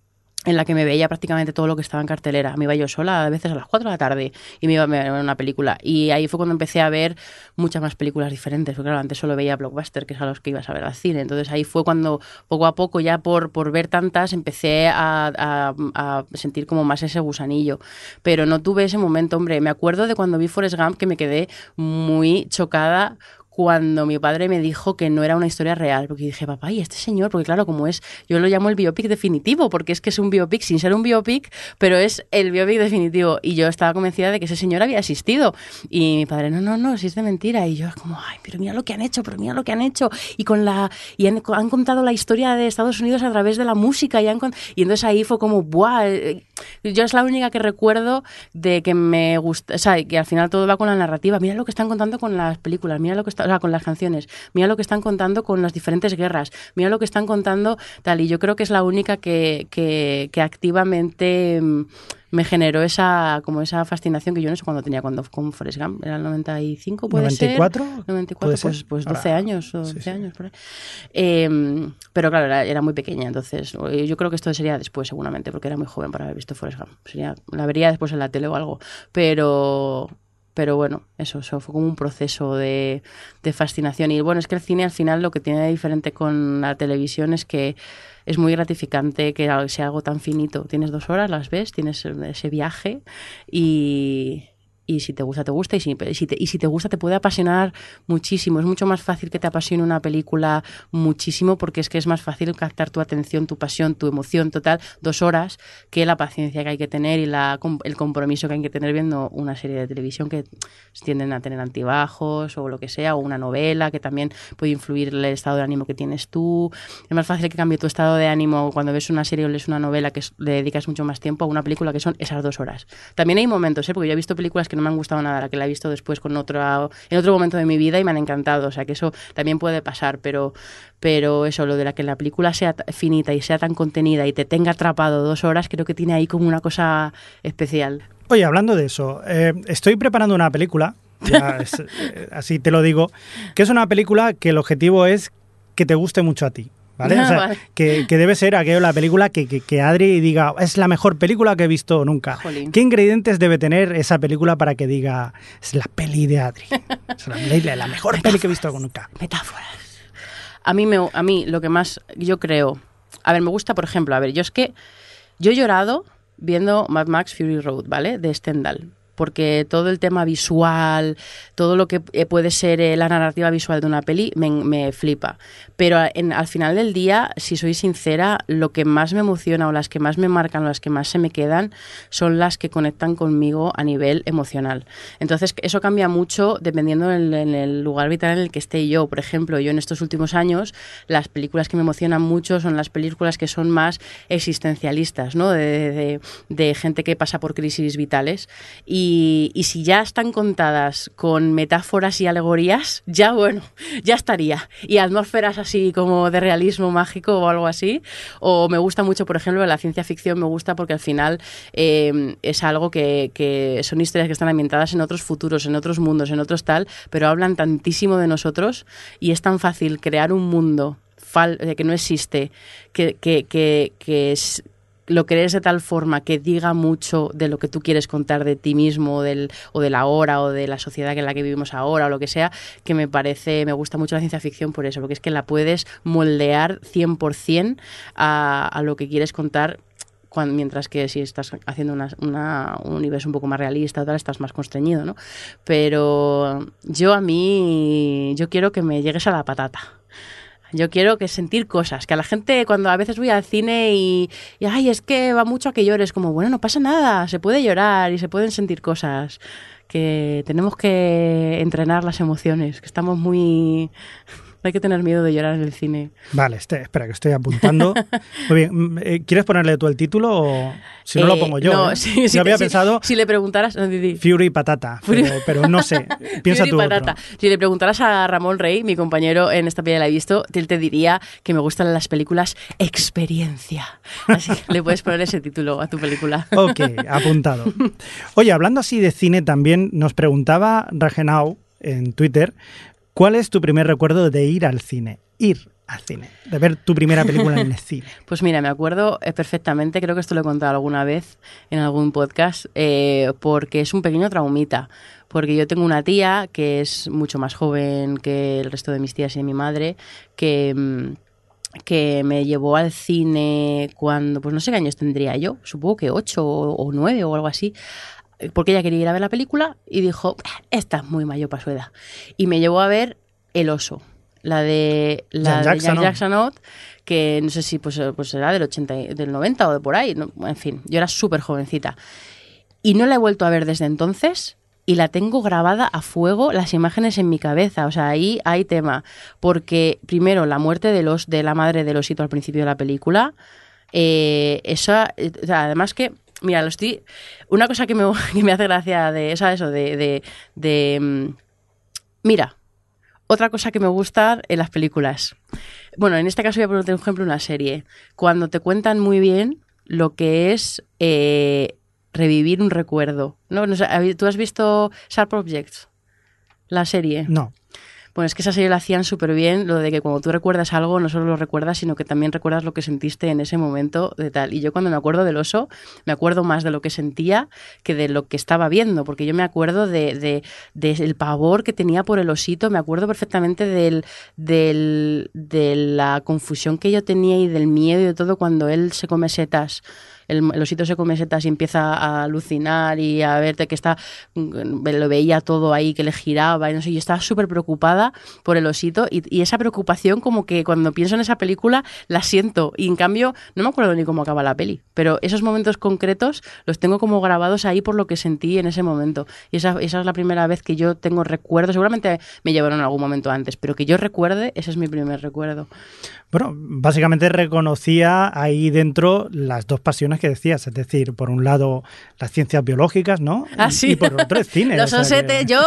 En la que me veía prácticamente todo lo que estaba en cartelera. Me iba yo sola a veces a las 4 de la tarde y me iba a ver una película. Y ahí fue cuando empecé a ver muchas más películas diferentes, porque claro, antes solo veía blockbuster, que es a los que ibas a ver al cine. Entonces ahí fue cuando poco a poco, ya por, por ver tantas, empecé a, a, a sentir como más ese gusanillo. Pero no tuve ese momento, hombre. Me acuerdo de cuando vi Forrest Gump que me quedé muy chocada cuando mi padre me dijo que no era una historia real, porque dije, papá, ¿y este señor? Porque claro, como es, yo lo llamo el biopic definitivo, porque es que es un biopic sin ser un biopic, pero es el biopic definitivo. Y yo estaba convencida de que ese señor había existido. Y mi padre, no, no, no, si es de mentira. Y yo como, ay, pero mira lo que han hecho, pero mira lo que han hecho. Y con la y han, han contado la historia de Estados Unidos a través de la música. Y, han, y entonces ahí fue como, ¡buah! Yo es la única que recuerdo de que me gusta, o sea, que al final todo va con la narrativa. Mira lo que están contando con las películas, mira lo que está, o sea, con las canciones, mira lo que están contando con las diferentes guerras, mira lo que están contando tal. Y yo creo que es la única que, que, que activamente me generó esa como esa fascinación que yo no sé cuándo tenía cuando con Forrest Gump, era el 95 puede 94, ser. 94, pues, pues 12 Ahora, años o 12 sí, sí. años por ahí. Eh, pero claro, era, era, muy pequeña, entonces yo creo que esto sería después seguramente, porque era muy joven para haber visto Forrest Gump. Sería, la vería después en la tele o algo, pero pero bueno, eso, eso fue como un proceso de, de, fascinación. Y bueno, es que el cine al final lo que tiene diferente con la televisión es que es muy gratificante que sea algo tan finito. Tienes dos horas, las ves, tienes ese viaje y, y si te gusta, te gusta, y si, si, te, y si te gusta, te puede apasionar muchísimo. Es mucho más fácil que te apasione una película muchísimo porque es que es más fácil captar tu atención, tu pasión, tu emoción total, dos horas, que la paciencia que hay que tener y la, el compromiso que hay que tener viendo una serie de televisión que tienden a tener antibajos o lo que sea, o una novela que también puede influir el estado de ánimo que tienes tú. Es más fácil que cambie tu estado de ánimo cuando ves una serie o lees una novela que le dedicas mucho más tiempo a una película que son esas dos horas. También hay momentos, ¿eh? porque yo he visto películas que no me han gustado nada, la que la he visto después con otro, en otro momento de mi vida y me han encantado. O sea, que eso también puede pasar, pero, pero eso, lo de la que la película sea finita y sea tan contenida y te tenga atrapado dos horas, creo que tiene ahí como una cosa especial. Oye, hablando de eso, eh, estoy preparando una película, ya es, eh, así te lo digo, que es una película que el objetivo es que te guste mucho a ti. ¿Vale? O sea, vale. Que, que, debe ser aquello la película que, que, que, Adri diga es la mejor película que he visto nunca. Jolín. ¿Qué ingredientes debe tener esa película para que diga es la peli de Adri? Es la, la mejor peli que he visto nunca. Metáforas. A mí, me, a mí lo que más yo creo. A ver, me gusta, por ejemplo, a ver, yo es que yo he llorado viendo Mad Max Fury Road, ¿vale? De Stendhal porque todo el tema visual, todo lo que puede ser eh, la narrativa visual de una peli me, me flipa. Pero en, al final del día, si soy sincera, lo que más me emociona o las que más me marcan o las que más se me quedan son las que conectan conmigo a nivel emocional. Entonces, eso cambia mucho dependiendo en, en el lugar vital en el que esté yo. Por ejemplo, yo en estos últimos años, las películas que me emocionan mucho son las películas que son más existencialistas, ¿no? De, de, de gente que pasa por crisis vitales. Y y, si ya están contadas con metáforas y alegorías, ya bueno, ya estaría. Y atmósferas así como de realismo mágico o algo así. O me gusta mucho, por ejemplo, la ciencia ficción me gusta porque al final eh, es algo que, que, son historias que están ambientadas en otros futuros, en otros mundos, en otros tal, pero hablan tantísimo de nosotros y es tan fácil crear un mundo que no existe, que, que, que, que es lo crees de tal forma que diga mucho de lo que tú quieres contar de ti mismo o, del, o de la hora o de la sociedad en la que vivimos ahora o lo que sea, que me parece, me gusta mucho la ciencia ficción por eso, porque es que la puedes moldear 100% a, a lo que quieres contar cuando, mientras que si estás haciendo una, una, un universo un poco más realista tal, estás más constreñido, ¿no? Pero yo a mí, yo quiero que me llegues a la patata. Yo quiero que sentir cosas, que a la gente cuando a veces voy al cine y, y, ay, es que va mucho a que llores, como, bueno, no pasa nada, se puede llorar y se pueden sentir cosas, que tenemos que entrenar las emociones, que estamos muy no hay que tener miedo de llorar en el cine. Vale, este, espera, que estoy apuntando. Muy bien, eh, ¿quieres ponerle tú el título o si no eh, lo pongo yo? No, ¿eh? sí, yo sí, había sí, pensado si le preguntaras... No, Fury Patata, Fury... Pero, pero, no sé. Piensa Fury tú Patata. otro. Si le preguntaras a Ramón Rey, mi compañero en esta peli la he visto, él te diría que me gustan las películas experiencia. Así que le puedes poner ese título a tu película. Ok, apuntado. Oye, hablando así de cine también, nos preguntaba Regenau en Twitter ¿Cuál es tu primer recuerdo de ir al cine? Ir al cine? De ver tu primera película en el cine. Pues mira, me acuerdo eh, perfectamente, creo que esto lo he contado alguna vez en algún podcast, eh, porque es un pequeño traumita. Porque yo tengo una tía que es mucho más joven que el resto de mis tías y de mi madre, que, mm, que me llevó al cine cuando, pues no sé qué años tendría yo, supongo que ocho o o nueve o algo así, porque ella quería ir a ver la película y dijo, esta es muy mayor para su edad. Y me llevó a ver El oso, la de la de Jackson, que no sé si pues, pues será del 80, y- del 90 o de por ahí, no, en fin, yo era súper jovencita. Y no la he vuelto a ver desde entonces y la tengo grabada a fuego las imágenes en mi cabeza. O sea, ahí hay tema. Porque primero la muerte de, los, de la madre del osito al principio de la película, eh, esa, eh, además que, mira, lo estoy... Una cosa que me, que me hace gracia de esa, eso, de... de, de, mm, mira, otra cosa que me gusta en las películas. Bueno, en este caso voy a poner un ejemplo una serie. Cuando te cuentan muy bien lo que es eh, revivir un recuerdo. ¿no? No sé, ¿hab- ¿Tú has visto Sharp Objects? La serie. No. Bueno, es que esa serie la hacían súper bien, lo de que cuando tú recuerdas algo, no solo lo recuerdas, sino que también recuerdas lo que sentiste en ese momento de tal. Y yo cuando me acuerdo del oso, me acuerdo más de lo que sentía que de lo que estaba viendo, porque yo me acuerdo de, de- del pavor que tenía por el osito, me acuerdo perfectamente del, del, de la confusión que yo tenía y del miedo y de todo cuando él se come setas. El, el osito se come setas y empieza a alucinar y a verte que está mm, lo veía todo ahí que le giraba y no sé yo estaba súper preocupada por el osito y, y esa preocupación como que cuando pienso en esa película la siento y en cambio no me acuerdo ni cómo acaba la peli pero esos momentos concretos los tengo como grabados ahí por lo que sentí en ese momento. Y esa, esa es la primera vez que yo tengo recuerdo seguramente me llevaron algún momento antes pero que yo recuerde ese es mi primer recuerdo. Bueno, básicamente reconocía ahí dentro las dos pasiones que decías, es decir, por un lado las ciencias biológicas, ¿no? Ah, sí. Y por otro el cine. Los o sea que- osetes, yo,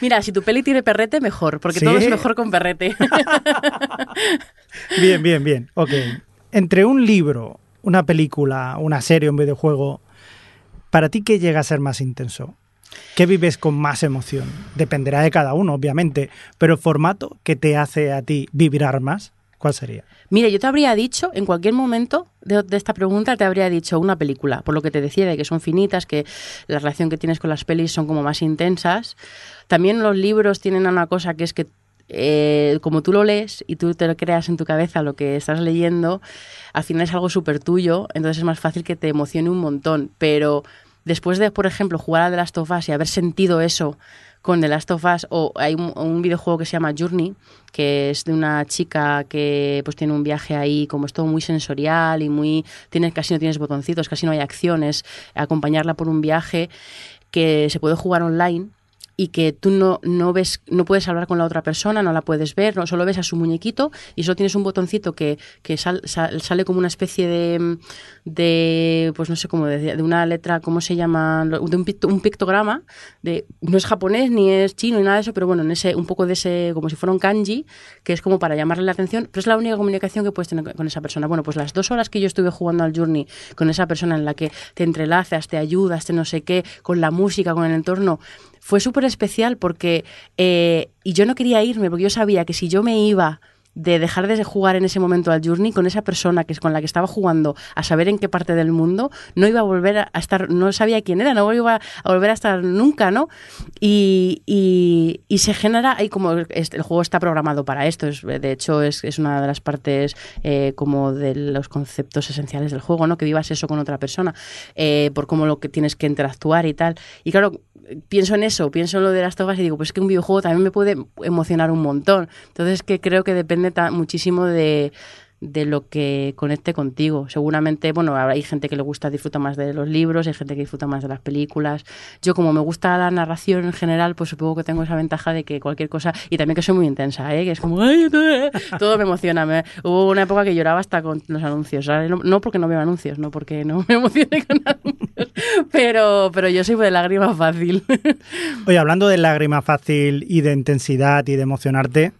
mira, si tu peli tiene perrete, mejor, porque ¿Sí? todo es mejor con perrete. Bien, bien, bien. Ok. Entre un libro, una película, una serie, un videojuego, ¿para ti qué llega a ser más intenso? ¿Qué vives con más emoción? Dependerá de cada uno, obviamente, pero el formato que te hace a ti vibrar más, ¿cuál sería? Mira, yo te habría dicho, en cualquier momento de, esta pregunta, te habría dicho una película, por lo que te decía de que son finitas, que la relación que tienes con las pelis son como más intensas. También los libros tienen una cosa que es que eh, como tú lo lees y tú te lo creas en tu cabeza lo que estás leyendo, al final es algo súper tuyo, entonces es más fácil que te emocione un montón. Pero después de, por ejemplo, jugar a The Last of Us y haber sentido eso con The Last of Us, o hay un, un videojuego que se llama Journey, que es de una chica que pues tiene un viaje ahí, como es todo muy sensorial y muy, tienes, casi no tienes botoncitos, casi no hay acciones, acompañarla por un viaje que se puede jugar online y que tú no, no ves, no puedes hablar con la otra persona, no la puedes ver, no, solo ves a su muñequito y solo tienes un botoncito que, que sal- sal- sale como una especie de, de, pues no sé cómo decir, de una letra, ¿cómo se llama? De un, picto- un pictograma, de, no es japonés ni es chino ni nada de eso, pero bueno, en ese, un poco de ese, como si fuera un kanji, que es como para llamarle la atención, pero es la única comunicación que puedes tener con esa persona. Bueno, pues las dos horas que yo estuve jugando al Journey con esa persona en la que te entrelazas, te ayudas, te no sé qué, con la música, con el entorno, fue súper especial porque, eh, y yo no quería irme, porque yo sabía que si yo me iba de dejar de jugar en ese momento al Journey con esa persona que es con la que estaba jugando a saber en qué parte del mundo no iba a volver a estar no sabía quién era no iba a volver a estar nunca no y, y, y se genera ahí como este- el juego está programado para esto es, de hecho es, es una de las partes eh, como de los conceptos esenciales del juego no que vivas eso con otra persona eh, por cómo lo que tienes que interactuar y tal. Y claro pienso en eso, pienso en lo de las tofas y digo, pues es que un videojuego también me puede emocionar un montón. Entonces que creo que depende muchísimo de, de lo que conecte contigo. Seguramente, bueno, hay gente que le gusta, disfruta más de los libros, hay gente que disfruta más de las películas. Yo como me gusta la narración en general, pues supongo que tengo esa ventaja de que cualquier cosa, y también que soy muy intensa, ¿eh? que es como, "Ay, todo, todo me emociona. Me- hubo una época que lloraba hasta con los anuncios, ¿sabes? No, no porque no veo anuncios, no porque no me emocione con anuncios, pero, pero yo soy de lágrima fácil. Oye, hablando de lágrima fácil y de intensidad y de emocionarte,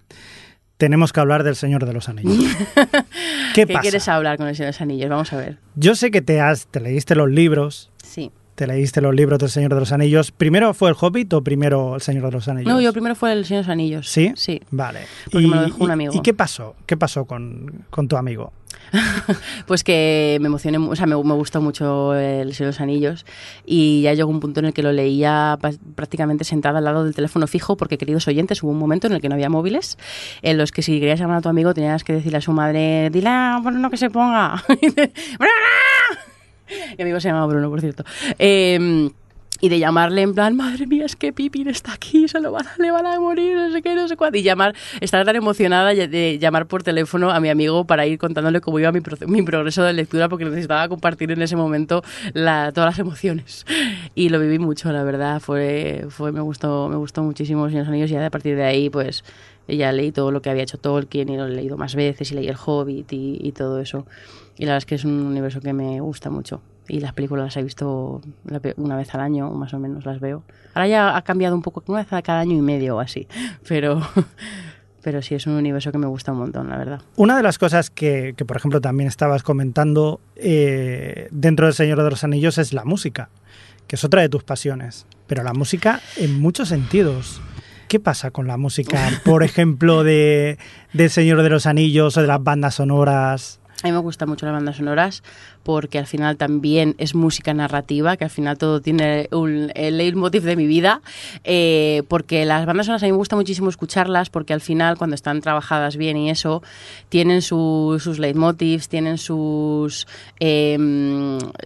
tenemos que hablar del Señor de los Anillos. ¿Qué, ¿Qué pasa? quieres hablar con el Señor de los Anillos? Vamos a ver. Yo sé que te has, te leíste los libros, Sí. Te leíste los libros del Señor de los Anillos. ¿Primero fue El Hobbit o primero El Señor de los Anillos? No, yo primero fue El Señor de los Anillos. ¿Sí? Sí. Vale. Porque me lo dejó un amigo. ¿Y qué pasó? ¿Qué pasó con, con tu amigo? pues que me emocioné, o sea, me, me, gustó mucho El Señor de los Anillos y ya llegó un punto en el que lo leía prácticamente sentada al lado del teléfono fijo porque, queridos oyentes, hubo un momento en el que no había móviles en los que si querías llamar a tu amigo tenías que decirle a su madre, dile a Bruno que se ponga. Mi amigo se llamaba Bruno, por cierto. Eh, y de llamarle en plan, madre mía, es que Pippin está aquí, se lo van a, le van a morir, no sé qué, no sé cuánto. Y llamar, estar tan emocionada de llamar por teléfono a mi amigo para ir contándole cómo iba mi, progreso de lectura, porque necesitaba compartir en ese momento todas las emociones. Y lo viví mucho, la verdad, fue, me gustó me gustó muchísimo los Anillos y ya a partir de ahí, pues, ya leí todo lo que había hecho Tolkien y lo he leído más veces y leí El Hobbit y todo eso. Y la verdad es que es un universo que me gusta mucho y las películas las he visto una vez al año, más o menos las veo. Ahora ya ha cambiado un poco, una vez a cada año y medio o así, pero, pero sí es un universo que me gusta un montón, la verdad. Una de las cosas que, que por ejemplo, también estabas comentando eh, dentro del Señor de los Anillos es la música, que es otra de tus pasiones, pero la música en muchos sentidos. ¿Qué pasa con la música, por ejemplo, de, de Señor de los Anillos o de las bandas sonoras? A mí me gustan mucho las bandas sonoras porque al final también es música narrativa, que al final todo tiene un, el leitmotiv de mi vida, eh, porque las bandas sonoras a mí me gusta muchísimo escucharlas porque al final cuando están trabajadas bien y eso, tienen su, sus leitmotivs, tienen sus, eh,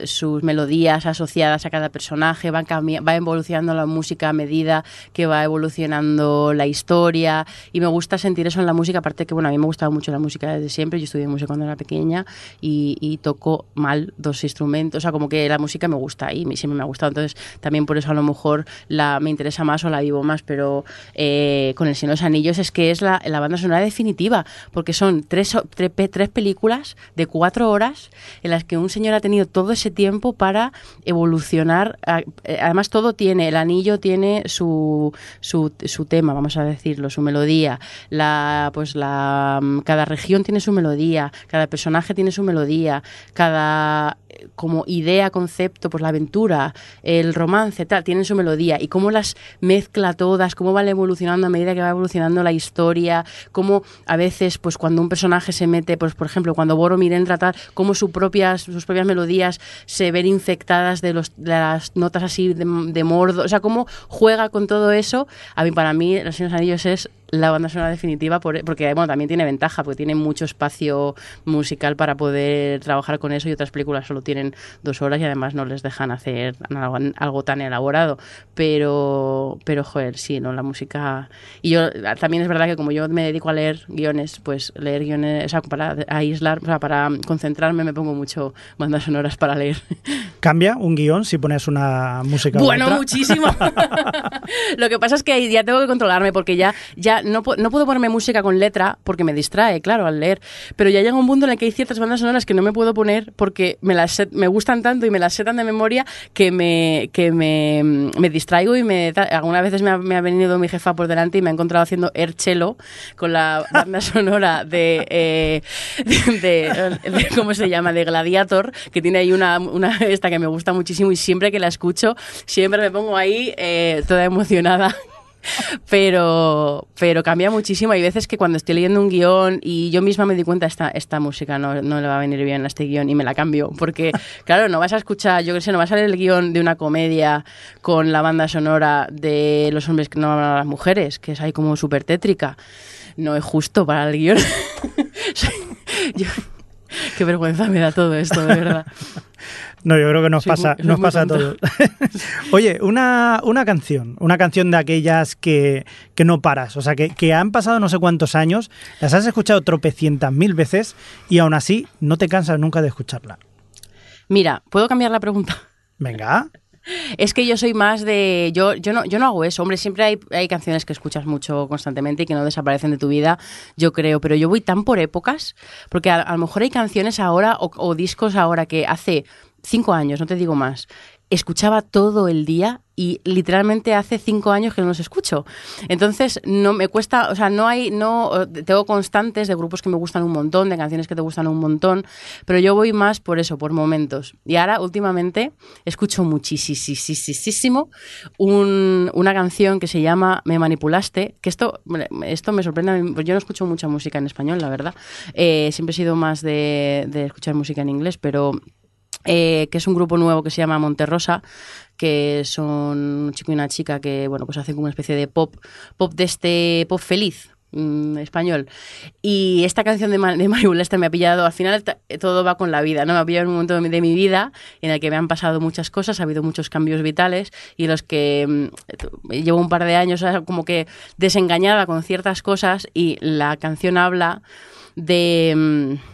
sus melodías asociadas a cada personaje, van va evolucionando la música a medida que va evolucionando la historia y me gusta sentir eso en la música, aparte que bueno, a mí me gustaba mucho la música desde siempre, yo estudié música cuando era pequeña y, y toco mal dos instrumentos, o sea, como que la música me gusta y siempre me ha gustado, entonces también por eso a lo mejor la, me interesa más o la vivo más, pero eh, con El Señor de los Anillos es que es la, la banda sonora definitiva, porque son tres, tres, tres, películas de cuatro horas en las que un señor ha tenido todo ese tiempo para evolucionar, eh, además todo tiene, el anillo tiene su, su, su tema, vamos a decirlo, su melodía, la, pues la, cada región tiene su melodía, cada personaje tiene su melodía, cada como idea, concepto, pues la aventura, el romance, tal, tienen su melodía. Y cómo las mezcla todas, cómo van evolucionando a medida que va evolucionando la historia, cómo a veces, pues cuando un personaje se mete, pues por ejemplo, cuando Boromir entra tal, cómo sus propias, sus propias melodías se ven infectadas de, los, de las notas así de, de mordo, o sea, cómo juega con todo eso, a mí para mí Los Señores Anillos es la banda sonora definitiva porque bueno también tiene ventaja porque tiene mucho espacio musical para poder trabajar con eso y otras películas solo tienen dos horas y además no les dejan hacer algo, algo tan elaborado. Pero pero joder sí no la música y yo también es verdad que como yo me dedico a leer guiones pues leer guiones o sea para aislar o sea, para concentrarme me pongo mucho bandas sonoras para leer. Cambia un guion si pones una música bueno muchísimo. Lo que pasa es que ya tengo que controlarme porque ya ya no, no, puedo ponerme música con letra porque me distrae, claro, al leer. Pero ya llega un punto en el que hay ciertas bandas sonoras que no me puedo poner porque me, las me gustan tanto y me las sé tan de memoria que me, que me, me distraigo y me... Algunas veces me ha, venido mi jefa por delante y me ha encontrado haciendo Erchelo con la banda sonora de, eh, de, de, ¿Cómo se llama? De Gladiator, que tiene ahí una, una esta que me gusta muchísimo y siempre que la escucho, siempre me pongo ahí eh, toda emocionada pero, pero cambia muchísimo. Hay veces que cuando estoy leyendo un guion y yo misma me di cuenta, esta, esta música no, no le va a venir bien a este guion y me la cambio. Porque, claro, no vas a escuchar, yo qué sé, no vas a leer el guion de una comedia con la banda sonora de los hombres que no hablan a las mujeres, que es ahí como súper tétrica. No es justo para el guion. yo, qué vergüenza me da todo esto, de verdad. No, yo creo que nos sí, pasa, nos pasa a todos. Oye, una, una, canción, una canción de aquellas que, que no paras, o sea, que, que, han pasado no sé cuántos años, las has escuchado tropecientas mil veces y aún así no te cansas nunca de escucharla. Mira, ¿puedo cambiar la pregunta? Venga. Es que yo soy más de. Yo, yo, no, yo no hago eso. Hombre, siempre hay, hay canciones que escuchas mucho constantemente y que no desaparecen de tu vida, yo creo. Pero yo voy tan por épocas, porque a, a lo mejor hay canciones ahora o, o discos ahora que hace cinco años, no te digo más, escuchaba todo el día y literalmente hace cinco años que no los escucho. Entonces, no me cuesta, o sea, no hay, no, tengo constantes de grupos que me gustan un montón, de canciones que te gustan un montón, pero yo voy más por eso, por momentos. Y ahora, últimamente, escucho muchísimo un, una canción que se llama Me manipulaste, que esto, esto me sorprende, yo no escucho mucha música en español, la verdad. Eh, siempre he sido más de escuchar música en inglés, pero... Eh, que es un grupo nuevo que se llama Monterrosa, que son un chico y una chica que, bueno, pues hacen como una especie de pop, pop de este pop feliz, mm, español. Y esta canción de, de Mario este me ha pillado, al final todo va con la vida, ¿no? Me ha pillado en un momento de mi, vida en el que me han pasado muchas cosas, ha habido muchos cambios vitales y los que mm, llevo un par de años como que desengañada con ciertas cosas y la canción habla de... Mm,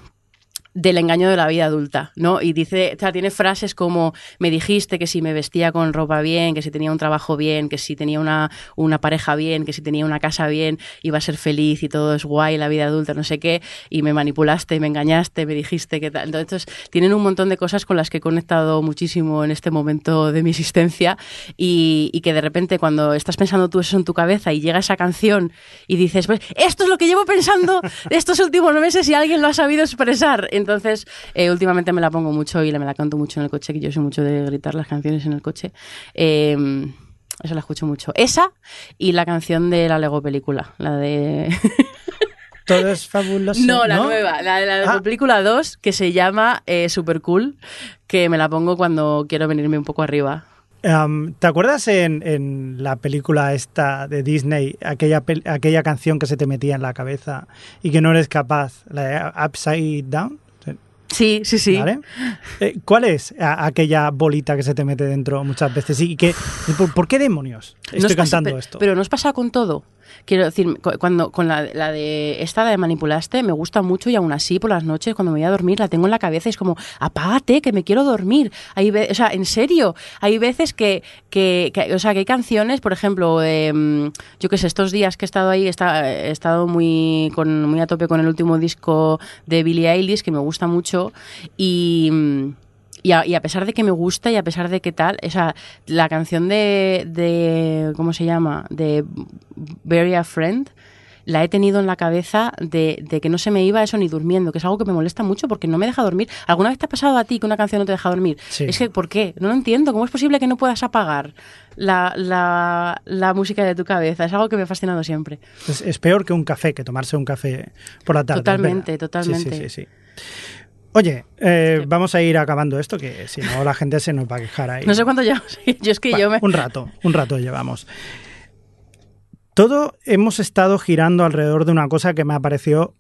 del engaño de la vida adulta, ¿no? Y dice, o sea, tiene frases como me dijiste que si me vestía con ropa bien, que si tenía un trabajo bien, que si tenía una, una pareja bien, que si tenía una casa bien, iba a ser feliz y todo es guay la vida adulta, no sé qué, y me manipulaste, me engañaste, me dijiste que tal. Entonces, tienen un montón de cosas con las que he conectado muchísimo en este momento de mi existencia y, que de repente cuando estás pensando tú eso en tu cabeza y llega esa canción y dices, pues esto es lo que llevo pensando estos últimos meses y alguien lo ha sabido expresar. Entonces, eh, últimamente me la pongo mucho y me la canto mucho en el coche, que yo soy mucho de gritar las canciones en el coche. Eh, eso la escucho mucho. Esa y la canción de la Lego película, la de... Todo es fabuloso. No, la nueva, la de la Lego ah. película 2, que se llama eh, Super Cool, que me la pongo cuando quiero venirme un poco arriba. ¿Te acuerdas en, la película esta de Disney, aquella, aquella canción que se te metía en la cabeza y que no eres capaz, la de Upside Down? Sí, sí, sí. Eh, ¿Cuál es aquella bolita que se te mete dentro muchas veces? ¿Y que, por, qué demonios estoy cantando esto? Pero nos pasa con todo. Quiero decir, cuando con la, de esta de manipulaste me gusta mucho y aún así por las noches cuando me voy a dormir la tengo en la cabeza y es como apágate que me quiero dormir. Hay o sea, en serio, hay veces que, que, o sea, que hay canciones, por ejemplo, em, yo que sé, estos días que he estado ahí he estado muy con muy a tope con el último disco de Billie Eilish que me gusta mucho y y a, pesar de que me gusta y a pesar de que tal, esa, la canción de, de, ¿cómo se llama? De Bury a Friend, la he tenido en la cabeza de, de, que no se me iba eso ni durmiendo, que es algo que me molesta mucho porque no me deja dormir. ¿Alguna vez te ha pasado a ti que una canción no te deja dormir? Es que, ¿por qué? No lo entiendo. ¿Cómo es posible que no puedas apagar la, la, la música de tu cabeza? Es algo que me ha fascinado siempre. Es, peor que un café, que tomarse un café por la tarde. Totalmente, totalmente. sí, sí. sí. Oye, eh, vamos a ir acabando esto, que si no la gente se nos va a quejar ahí. No sé cuánto llevamos. Yo es que yo me... Un rato, un rato llevamos. Todo hemos estado girando alrededor de una cosa que me ha parecido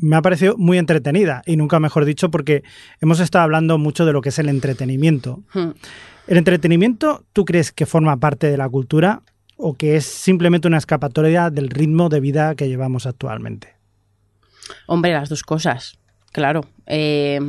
me ha parecido muy entretenida y nunca mejor dicho porque hemos estado hablando mucho de lo que es el entretenimiento. Hmm. ¿El entretenimiento tú crees que forma parte de la cultura o que es simplemente una escapatoria del ritmo de vida que llevamos actualmente? Hombre, las dos cosas. Claro. Eh,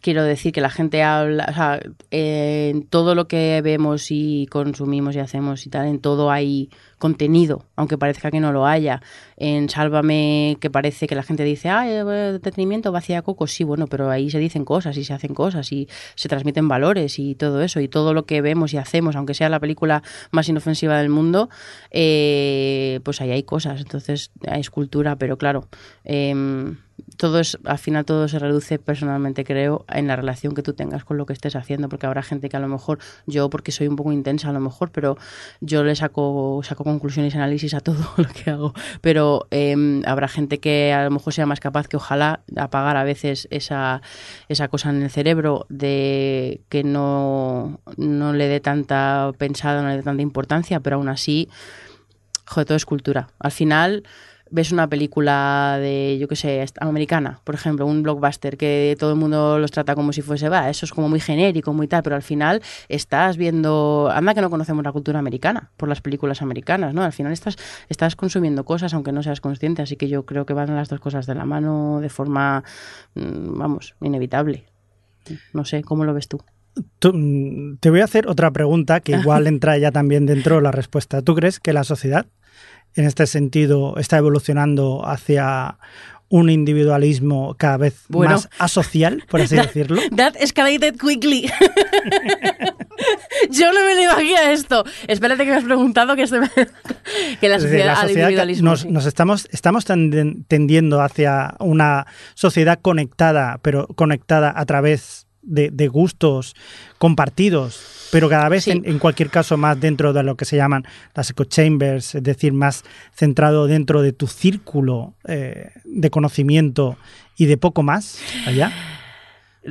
quiero decir que la gente habla, o sea, en todo lo que vemos y consumimos y hacemos y tal, en todo hay contenido, aunque parezca que no lo haya. En Sálvame, que parece que la gente dice, ah, entretenimiento vacía coco, sí, bueno, pero ahí se dicen cosas y se hacen cosas y se transmiten valores y todo eso, y todo lo que vemos y hacemos, aunque sea la película más inofensiva del mundo, eh, pues ahí hay cosas, entonces es cultura, pero claro. Eh, todo es, al final todo se reduce personalmente, creo, en la relación que tú tengas con lo que estés haciendo, porque habrá gente que a lo mejor, yo porque soy un poco intensa a lo mejor, pero yo le saco conclusiones y análisis a todo lo que hago, pero em, habrá gente que a lo mejor sea más capaz que ojalá apagar a veces esa, esa cosa en el cerebro de que no, no le dé tanta pensada, no le dé tanta importancia, pero aún así, todo es cultura. Al final ves una película de, yo qué sé, americana, por ejemplo, un blockbuster que todo el mundo los trata como si fuese, va, eso es como muy genérico, muy tal, pero al final estás viendo, anda que no conocemos la cultura americana por las películas americanas, ¿no? Al final estás, estás consumiendo cosas aunque no seas consciente, así que yo creo que van las dos cosas de la mano de forma, mm, vamos, inevitable. No sé, ¿cómo lo ves tú? Mm, te voy a hacer otra pregunta que igual entra ya también dentro de la respuesta. ¿Tú crees que la sociedad en este sentido está evolucionando hacia un individualismo cada vez más asocial, por así decirlo. That escalated quickly. Yo no me lo imagino esto. Espérate que me has preguntado que, se me... que la decir, sociedad, la al sociedad individualismo. nos, sí. nos estamos, estamos tendiendo hacia una sociedad conectada, pero conectada a través de, de gustos compartidos, pero cada vez Sí. en, en cualquier caso más dentro de lo que se llaman las echo chambers, es decir, más centrado dentro de tu círculo eh, de conocimiento y de poco más allá.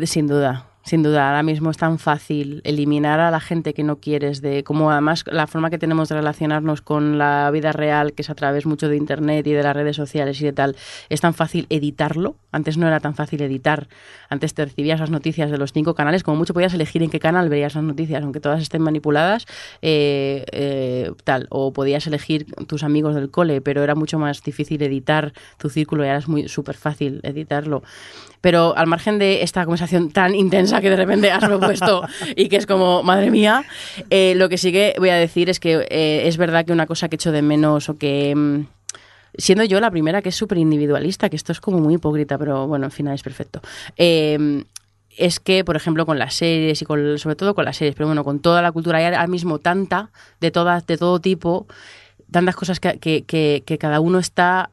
Sin duda, sin duda. Ahora mismo es tan fácil eliminar a la gente que no quieres, de como además la forma que tenemos de relacionarnos con la vida real, que es a través mucho de internet y de las redes sociales y de tal, es tan fácil editarlo. Antes no era tan fácil editar. Antes te recibías las noticias de los cinco canales, como mucho podías elegir en qué canal veías las noticias, aunque todas estén manipuladas, eh, eh, tal. O podías elegir tus amigos del cole, pero era mucho más difícil editar tu círculo y ahora es muy súper fácil editarlo. Pero al margen de esta conversación tan intensa que de repente has propuesto y que es como, madre mía, eh, lo que sí que voy a decir es que eh, es verdad que una cosa que echo de menos o que... mm, Siendo yo la primera que es súper individualista, que esto es como muy hipócrita, pero bueno, en fin, es perfecto. Eh, es que, por ejemplo, con las series y con, sobre todo con las series, pero bueno, con toda la cultura hay ahora mismo tanta, de todas, de todo tipo, tantas cosas que, cada uno está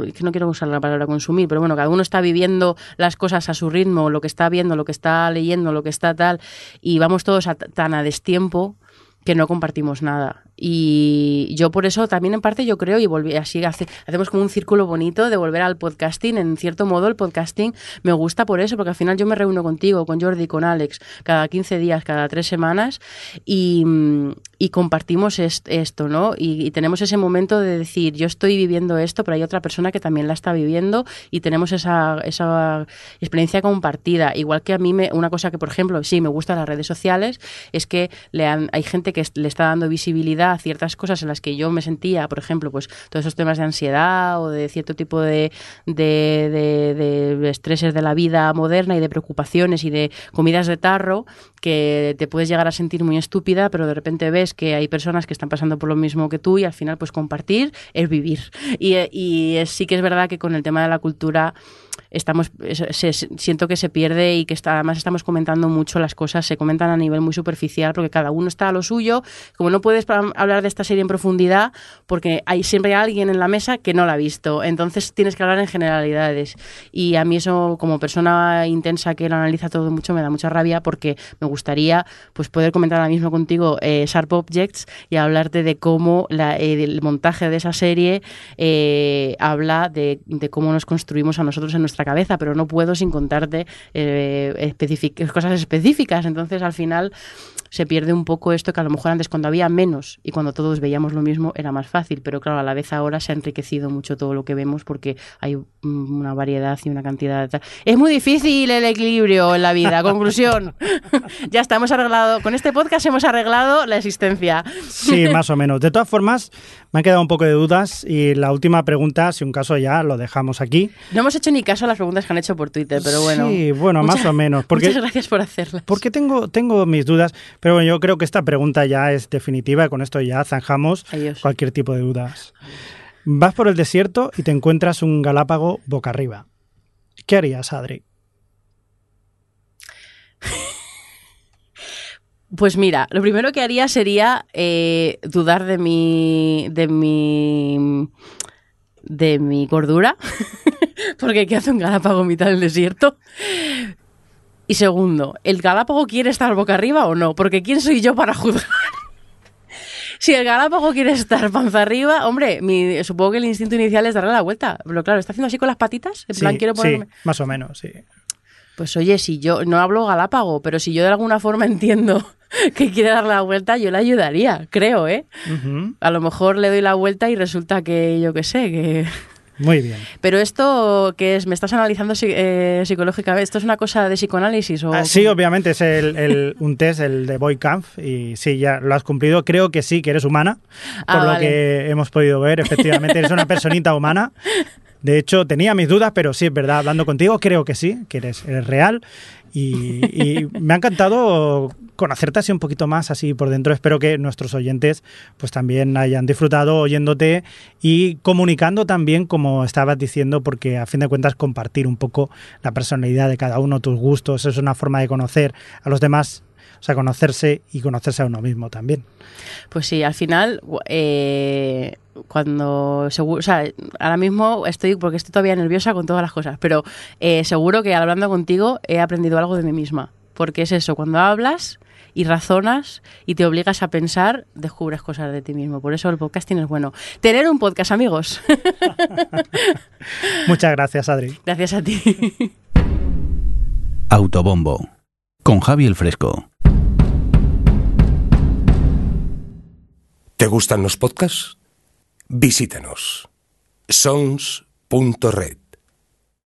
que no quiero usar la palabra consumir, pero bueno, cada uno está viviendo las cosas a su ritmo, lo que está viendo, lo que está leyendo, lo que está tal, y vamos todos a- tan a destiempo que no compartimos nada. Y yo por eso también en parte yo creo, y volví así, hace- hacemos como un círculo bonito de volver al podcasting. En cierto modo el podcasting me gusta por eso, porque al final yo me reúno contigo, con Jordi, con Alex, cada 15 días, cada tres semanas, y, compartimos est- esto, ¿no? Y, y tenemos ese momento de decir, yo estoy viviendo esto, pero hay otra persona que también la está viviendo y tenemos esa, esa experiencia compartida. Igual que a mí, me, una cosa que, por ejemplo, sí me gusta las redes sociales, es que le han- hay gente que le está dando visibilidad ciertas cosas en las que yo me sentía, por ejemplo, pues todos esos temas de ansiedad o de cierto tipo de, de, de- de estreses de la vida moderna y de preocupaciones y de comidas de tarro que te puedes llegar a sentir muy estúpida, pero de repente ves que hay personas que están pasando por lo mismo que tú y al final pues compartir es vivir. Y, y es- sí que es verdad que con el tema de la cultura estamos se- siento que se pierde y que está, además estamos comentando mucho las cosas, se comentan a nivel muy superficial porque cada uno está a lo suyo, como no puedes hablar de esta serie en profundidad porque hay siempre alguien en la mesa que no la ha visto, entonces tienes que hablar en generalidades. Y a mí eso como persona intensa que lo analiza todo mucho me da mucha rabia porque me gustaría pues poder comentar ahora mismo contigo eh, Sharp Objects y hablarte de cómo eh, el montaje de esa serie eh, habla de, cómo nos construimos a nosotros en nuestra cabeza, pero no puedo sin contarte cosas específicas. Entonces, al final se pierde un poco esto que a lo mejor antes cuando había menos y cuando todos veíamos lo mismo era más fácil, pero claro, a la vez ahora se ha enriquecido mucho todo lo que vemos porque hay una variedad y una cantidad de... Es muy difícil el equilibrio en la vida. Conclusión. Ya estamos arreglado. Con este podcast hemos arreglado la existencia. Sí, más o menos. De todas formas, me han quedado un poco de dudas y la última pregunta, si un caso ya lo dejamos aquí. No hemos hecho ni caso a las preguntas que han hecho por Twitter, pero bueno. Sí, bueno, más o menos. Porque, Muchas gracias por hacerlas. porque tengo, tengo mis dudas, pero bueno, yo creo que esta pregunta ya es definitiva y con esto ya zanjamos Adiós. cualquier tipo de dudas. Vas por el desierto y te encuentras un galápago boca arriba. ¿Qué harías, Adri? Pues mira, lo primero que haría sería eh, dudar de mi. de mi. de mi cordura. Porque ¿qué hace un galápago en mitad del desierto? Y segundo, ¿el galápago quiere estar boca arriba o no? Porque ¿quién soy yo para juzgar? Si el galápago quiere estar panza arriba, hombre, mi, supongo que el instinto inicial es darle la vuelta. Pero claro, ¿está haciendo así con las patitas? En plan, quiero ponerme... sí, más o menos, sí. Pues oye, si yo no hablo galápago, pero si yo de alguna forma entiendo que quiere dar la vuelta, yo le ayudaría, creo, ¿eh? A lo mejor le doy la vuelta y resulta que yo qué sé, que... Muy bien. Pero esto, ¿qué es? ¿Me estás analizando eh, psicológicamente? ¿Esto es una cosa de psicoanálisis o...? Ah, sí, obviamente es el, el- un test, el de Boy Camp, y sí, ya lo has cumplido. Creo que sí, que eres humana, Ah, por lo vale. que hemos podido ver. Efectivamente, eres una personita humana. De hecho, tenía mis dudas, pero sí, es verdad, hablando contigo, creo que sí, que eres, eres real. Y, y me ha encantado conocerte así un poquito más, así por dentro. Espero que nuestros oyentes pues también hayan disfrutado oyéndote y comunicando también, como estabas diciendo, porque a fin de cuentas compartir un poco la personalidad de cada uno, tus gustos, es una forma de conocer a los demás o sea, conocerse y conocerse a uno mismo también. Pues sí, al final, eh, cuando seguro, ahora mismo estoy, porque estoy todavía nerviosa con todas las cosas, pero eh, seguro que hablando contigo he aprendido algo de mí misma, porque es eso, cuando hablas y razonas y te obligas a pensar, descubres cosas de ti mismo. Por eso el podcasting es bueno. Tener un podcast, amigos. Muchas gracias, Adri. Gracias a ti. Autobombo. Con Javi el Fresco. ¿Te gustan los podcasts? Visítanos. sons.red